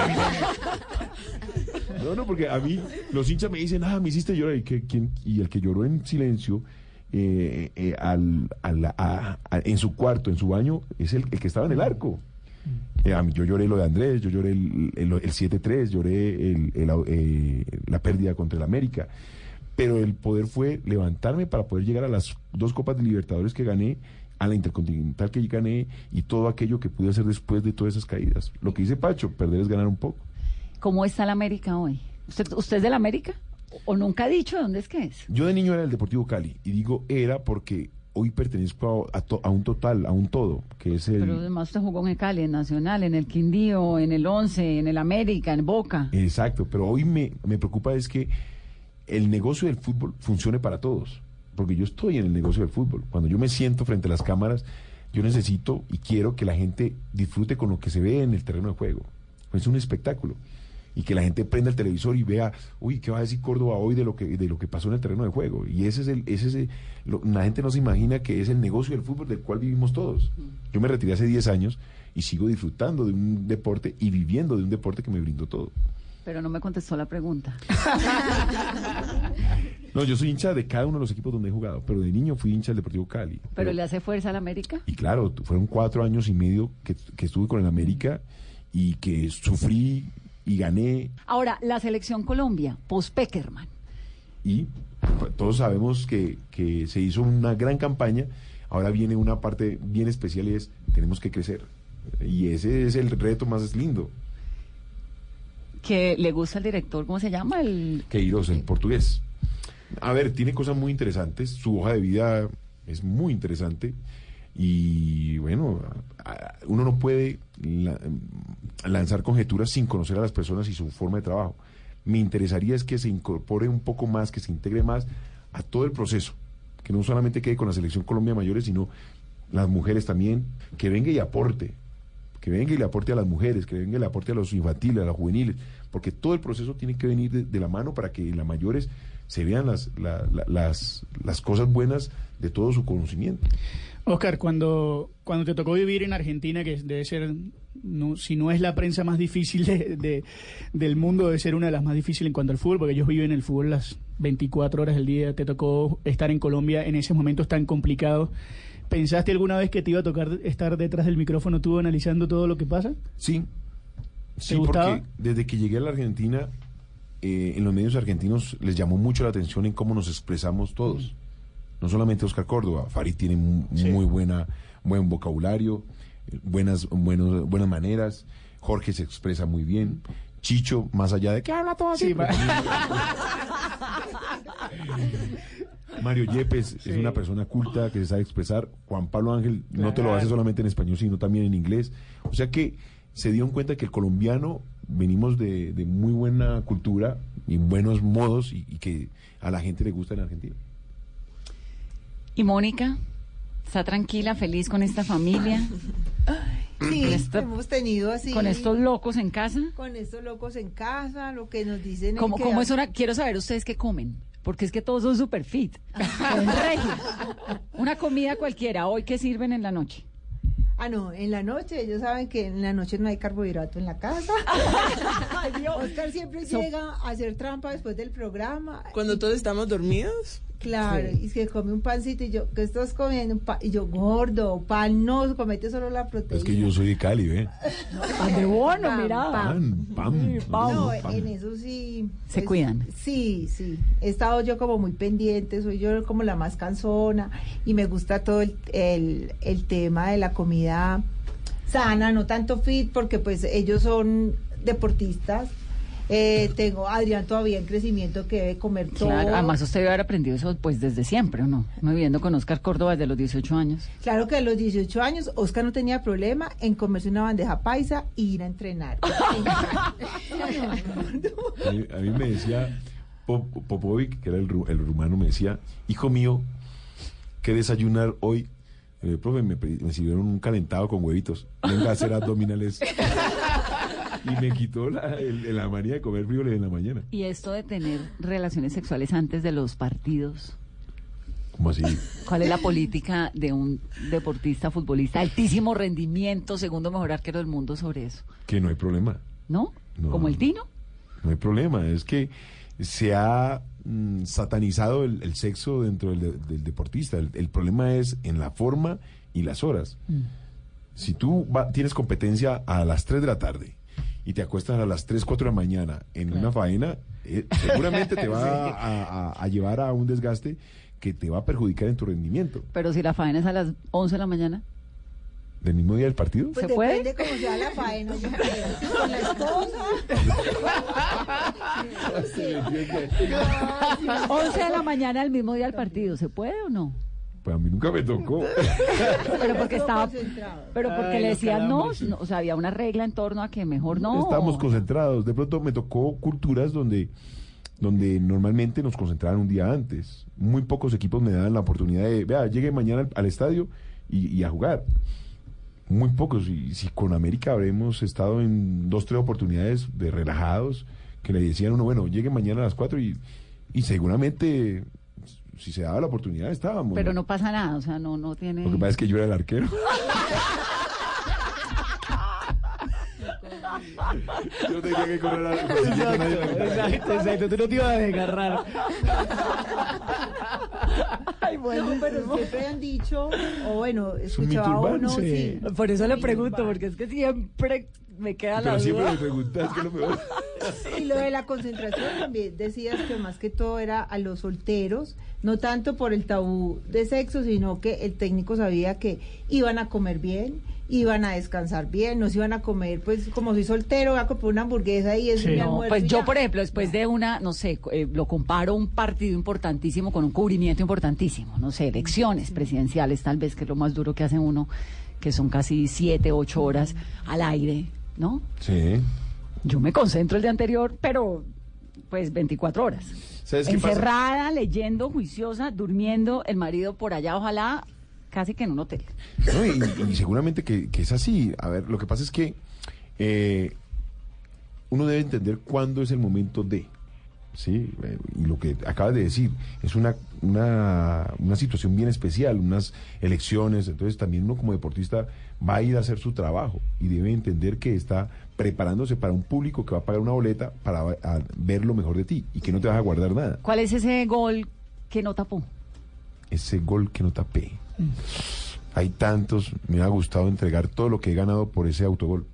No, no, porque a mí los hinchas me dicen, ah, me hiciste llorar. ¿Y, que, quién? y el que lloró en silencio eh, eh, al, al- a- a- en su cuarto, en su baño, es el, el que estaba en el arco. Eh, a mí, yo lloré lo de Andrés, yo lloré el, el, el 7-3, lloré el- eh, la pérdida contra el América. Pero el poder fue levantarme para poder llegar a las dos Copas de Libertadores que gané, a la Intercontinental que gané y todo aquello que pude hacer después de todas esas caídas. Lo que dice Pacho, perder es ganar un poco. ¿Cómo está la América hoy? ¿Usted, usted es de la América? ¿O nunca ha dicho de dónde es que es? Yo de niño era del Deportivo Cali y digo era porque hoy pertenezco a, a to- a un total, a un todo, que es el... Pero además usted jugó en el Cali, en Nacional, en el Quindío, en el Once, en el América, en Boca. Exacto, pero hoy me, me preocupa es que el negocio del fútbol funcione para todos, porque yo estoy en el negocio del fútbol. Cuando yo me siento frente a las cámaras, yo necesito y quiero que la gente disfrute con lo que se ve en el terreno de juego. Es un espectáculo. Y que la gente prenda el televisor y vea, uy, ¿qué va a decir Córdoba hoy de lo que, de lo que pasó en el terreno de juego? Y ese es el, ese es el- lo- la gente no se imagina que es el negocio del fútbol del cual vivimos todos. Yo me retiré hace 10 años y sigo disfrutando de un deporte y viviendo de un deporte que me brindó todo. Pero no me contestó la pregunta. No, yo soy hincha de cada uno de los equipos donde he jugado, pero de niño fui hincha del Deportivo Cali. ¿Pero le hace fuerza a la América? Y claro, fueron cuatro años y medio que, que estuve con el América y que sufrí y gané Ahora, la selección Colombia, post-Peckerman. y pues, todos sabemos que, que se hizo una gran campaña. Ahora viene una parte bien especial y es, tenemos que crecer. Y ese es el reto más lindo. que le gusta al director, ¿cómo se llama? El Queiroz, el portugués. A ver, tiene cosas muy interesantes. Su hoja de vida es muy interesante. Y bueno, uno no puede la- lanzar conjeturas sin conocer a las personas y su forma de trabajo. Me interesaría es que se incorpore un poco más, que se integre más a todo el proceso. Que no solamente quede con la selección Colombia mayores, sino las mujeres también, que venga y aporte que venga y le aporte a las mujeres, que venga y le aporte a los infantiles, a los juveniles, porque todo el proceso tiene que venir de, de la mano para que en las mayores se vean las, la- la- las, las cosas buenas de todo su conocimiento. Oscar, cuando, cuando te tocó vivir en Argentina, que debe ser, no, si no es la prensa más difícil de- de- del mundo, debe ser una de las más difíciles en cuanto al fútbol, porque ellos viven el fútbol las 24 horas del día. Te tocó estar en Colombia en esos momentos tan complicados. ¿Pensaste alguna vez que te iba a tocar estar detrás del micrófono tú analizando todo lo que pasa? Sí. Sí, gustaba? porque desde que llegué a la Argentina, eh, en los medios argentinos les llamó mucho la atención en cómo nos expresamos todos. No solamente Oscar Córdoba, Farid tiene mu- muy buena, buen vocabulario, eh, buenas, buenos, buenas maneras, Jorge se expresa muy bien, Chicho, más allá de que habla todo así. Sí, Mario Yepes es una persona culta que se sabe expresar. Juan Pablo Ángel no te lo hace solamente en español, sino también en inglés. O sea que se dieron cuenta que el colombiano venimos de, de muy buena cultura y buenos modos y, y que a la gente le gusta en Argentina. ¿Y Mónica? ¿Está tranquila, feliz con esta familia? Sí, esta- hemos tenido así. ¿Con estos locos en casa? Con estos locos en casa, lo que nos dicen ¿Cómo, es que... cómo es una? Quiero saber ustedes qué comen. Porque es que todos son super fit. Una comida cualquiera. ¿Hoy qué sirven en la noche? Ah, no, en la noche, ellos saben que en la noche no hay carbohidrato en la casa. Oscar siempre So- llega a hacer trampa después del programa. Cuando todos estamos dormidos. Claro, Sí. y se come un pancito y yo, ¿qué estás comiendo? Un pa- y yo, gordo, pan no, comete solo la proteína. Es que yo soy de Cali, ¿ve? Pan de bono, Pam, mira. Pan, pan. No, pan. en eso sí. Se es- cuidan. Sí, sí. He estado yo como muy pendiente, soy yo como la más cansona y me gusta todo el, el, el tema de la comida sana, no tanto fit, porque pues ellos son deportistas. Eh, tengo a Adrián todavía en crecimiento que debe comer todo. Claro, además usted debe haber aprendido eso pues desde siempre, ¿o no? No viviendo con Oscar Córdoba desde los 18 años. Claro que a los 18 años Oscar no tenía problema en comerse una bandeja paisa e ir a entrenar. A mí, a mí me decía Pop- Popovic, que era el, ru- el rumano, me decía, hijo mío, ¿qué desayunar hoy? Eh, profe, me, me sirvieron un calentado con huevitos. Venga a hacer abdominales. y me quitó la, el- la manía de comer frijoles en la mañana. Y esto de tener relaciones sexuales antes de los partidos. ¿Cómo así? ¿Cuál es la política de un deportista, futbolista, altísimo rendimiento, segundo mejor arquero del mundo sobre eso? Que no hay problema. ¿No? No. Como el Tino. No hay problema. Es que se ha mm, satanizado el, el sexo dentro del, de- del deportista. El, el problema es en la forma y las horas. Si tú va- tienes competencia a las 3 de la tarde y te acuestas a las 3, 4 de la mañana en una faena, eh, seguramente te va Sí. a, a- a llevar a un desgaste que te va a perjudicar en tu rendimiento. Pero si la faena es a las 11 de la mañana. ¿Del mismo día del partido? Pues ¿Se puede? depende cómo sea la faena. Con la esposa. 11 de la mañana el mismo día del partido. ¿Se puede o no? Pues a mí nunca me tocó. Pero porque estaba. Pero porque Ay, le decían no, O sea, había una regla en torno a que mejor no. Estábamos concentrados. De pronto me tocó culturas donde, donde normalmente nos concentraban un día antes. Muy pocos equipos me daban la oportunidad de, vea, llegue mañana al, al estadio y, y a jugar. Muy pocos. Y si con América habremos estado en dos, tres oportunidades de relajados que le decían a uno, bueno, llegue mañana a las cuatro y, y seguramente si se daba la oportunidad estábamos. Pero no pasa nada, o sea, no, no tiene. Lo que pasa es que yo era el arquero. Yo tenía que correr a Exacto, exacto. Tú no te ibas a desgarrar. Ay, bueno, pero siempre han dicho, o bueno, escuchaba uno, sí. sí. Por eso le pregunto, porque es que siempre me queda la Pero siempre duda. me preguntas qué es lo peor. Y lo de la concentración también decías que más que todo era a los solteros, no tanto por el tabú de sexo, sino que el técnico sabía que iban a comer bien, iban a descansar bien, no se iban a comer, pues como soy soltero, voy a comprar una hamburguesa y es mi No, almuerzo. pues yo, ya. por ejemplo, después de una, no sé, eh, lo comparo un partido importantísimo con un cubrimiento importantísimo, no sé, elecciones presidenciales, tal vez, que es lo más duro que hace uno, que son casi siete, ocho horas al aire, ¿no? Sí. Yo me concentro el día anterior, pero pues 24 horas. ¿Sabes pasa? Encerrada, leyendo, juiciosa, durmiendo, el marido por allá, ojalá, casi que en un hotel. No, y, y seguramente que, que es así. A ver, lo que pasa es que eh, uno debe entender cuándo es el momento de. Sí, Eh, y lo que acabas de decir es una, una, una situación bien especial, unas elecciones, entonces también uno como deportista va a ir a hacer su trabajo y debe entender que está preparándose para un público que va a pagar una boleta para ver lo mejor de ti y que no te vas a guardar nada. ¿Cuál es ese gol que no tapó? Ese gol que no tapé. Hay tantos, me ha gustado entregar todo lo que he ganado por ese autogol.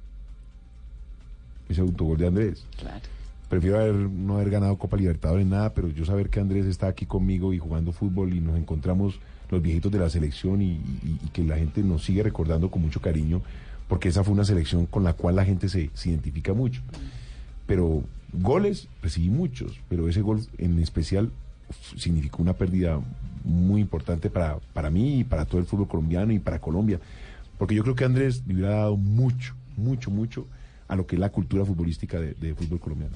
Ese autogol de Andrés. Claro. Prefiero haber, no haber ganado Copa Libertadores, nada, pero yo saber que Andrés está aquí conmigo y jugando fútbol y nos encontramos los viejitos de la selección y, y- y que la gente nos sigue recordando con mucho cariño, porque esa fue una selección con la cual la gente se, identifica mucho. Pero goles, recibí muchos, pero ese gol en especial significó una pérdida muy importante para, para mí y para todo el fútbol colombiano y para Colombia. Porque yo creo que Andrés le hubiera dado mucho, mucho, mucho a lo que es la cultura futbolística de, de fútbol colombiano.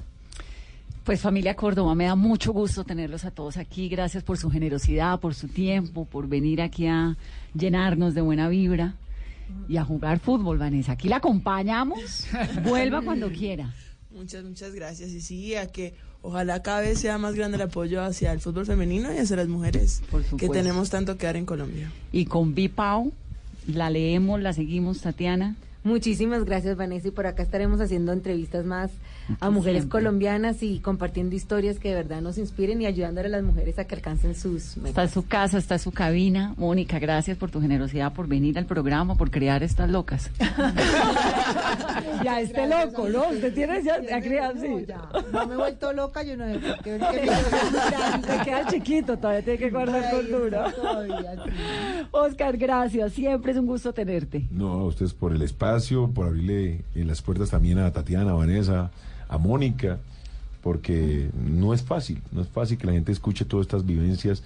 Pues familia Córdoba, me da mucho gusto tenerlos a todos aquí. Gracias por su generosidad, por su tiempo, por venir aquí a llenarnos de buena vibra y a jugar fútbol, Vanessa. Aquí la acompañamos. Vuelva cuando quiera. Muchas, muchas gracias. Y sí, a que ojalá cada vez sea más grande el apoyo hacia el fútbol femenino y hacia las mujeres que tenemos tanto que dar en Colombia. Y con Bipau, la leemos, la seguimos, Tatiana. Muchísimas gracias, Vanessa. Y por acá estaremos haciendo entrevistas más a mujeres siempre. colombianas y compartiendo historias que de verdad nos inspiren y ayudándole a las mujeres a que alcancen sus metas. Está en su casa, está en su cabina. Mónica, gracias por tu generosidad, por venir al programa, por crear estas locas. ya, este loco, ¿no? Usted tiene ya, ya creado, sí. No me he vuelto loca, yo no sé por qué. Te queda chiquito, todavía tiene que guardar cordura. Oscar, gracias. Siempre es un gusto tenerte. No, a ustedes por el espacio, por abrirle eh, las puertas también a Tatiana, a Vanessa, a Mónica, porque no es fácil, no es fácil que la gente escuche todas estas vivencias.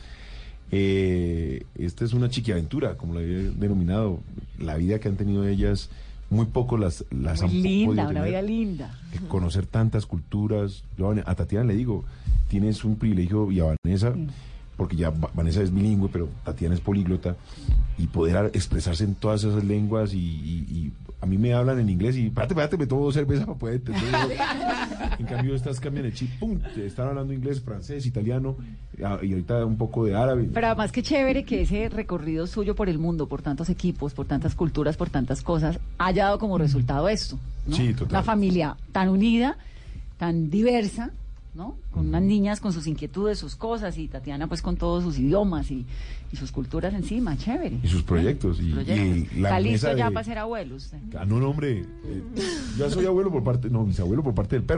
Eh, esta es una chiquiaventura, como la he denominado. La vida que han tenido ellas, muy pocos las, las han Muy po- linda, una vida linda. Eh, conocer tantas culturas. Yo a Tatiana le digo, tienes un privilegio y a Vanessa, porque ya Va- Vanessa es bilingüe, pero Tatiana es políglota, y poder expresarse en todas esas lenguas y, y- y a mí me hablan en inglés y, espérate, espérate, me tomo dos cervezas para poder entender. en cambio, estas cambian el chip, pum, te están hablando inglés, francés, italiano, ah, y ahorita un poco de árabe. Pero además que chévere que ese recorrido suyo por el mundo, por tantos equipos, por tantas culturas, por tantas cosas, haya dado como resultado esto. ¿no? Sí, total. Una familia tan unida, tan diversa, ¿no? Con unas niñas con sus inquietudes, sus cosas, y Tatiana pues con todos sus idiomas y, y sus culturas encima, chévere. Y sus proyectos. Y, Proyectos. y la Está listo ya de- para ser abuelo usted. Ah, no, no, hombre. eh, ya soy abuelo por parte, no, mis abuelos por parte del perro.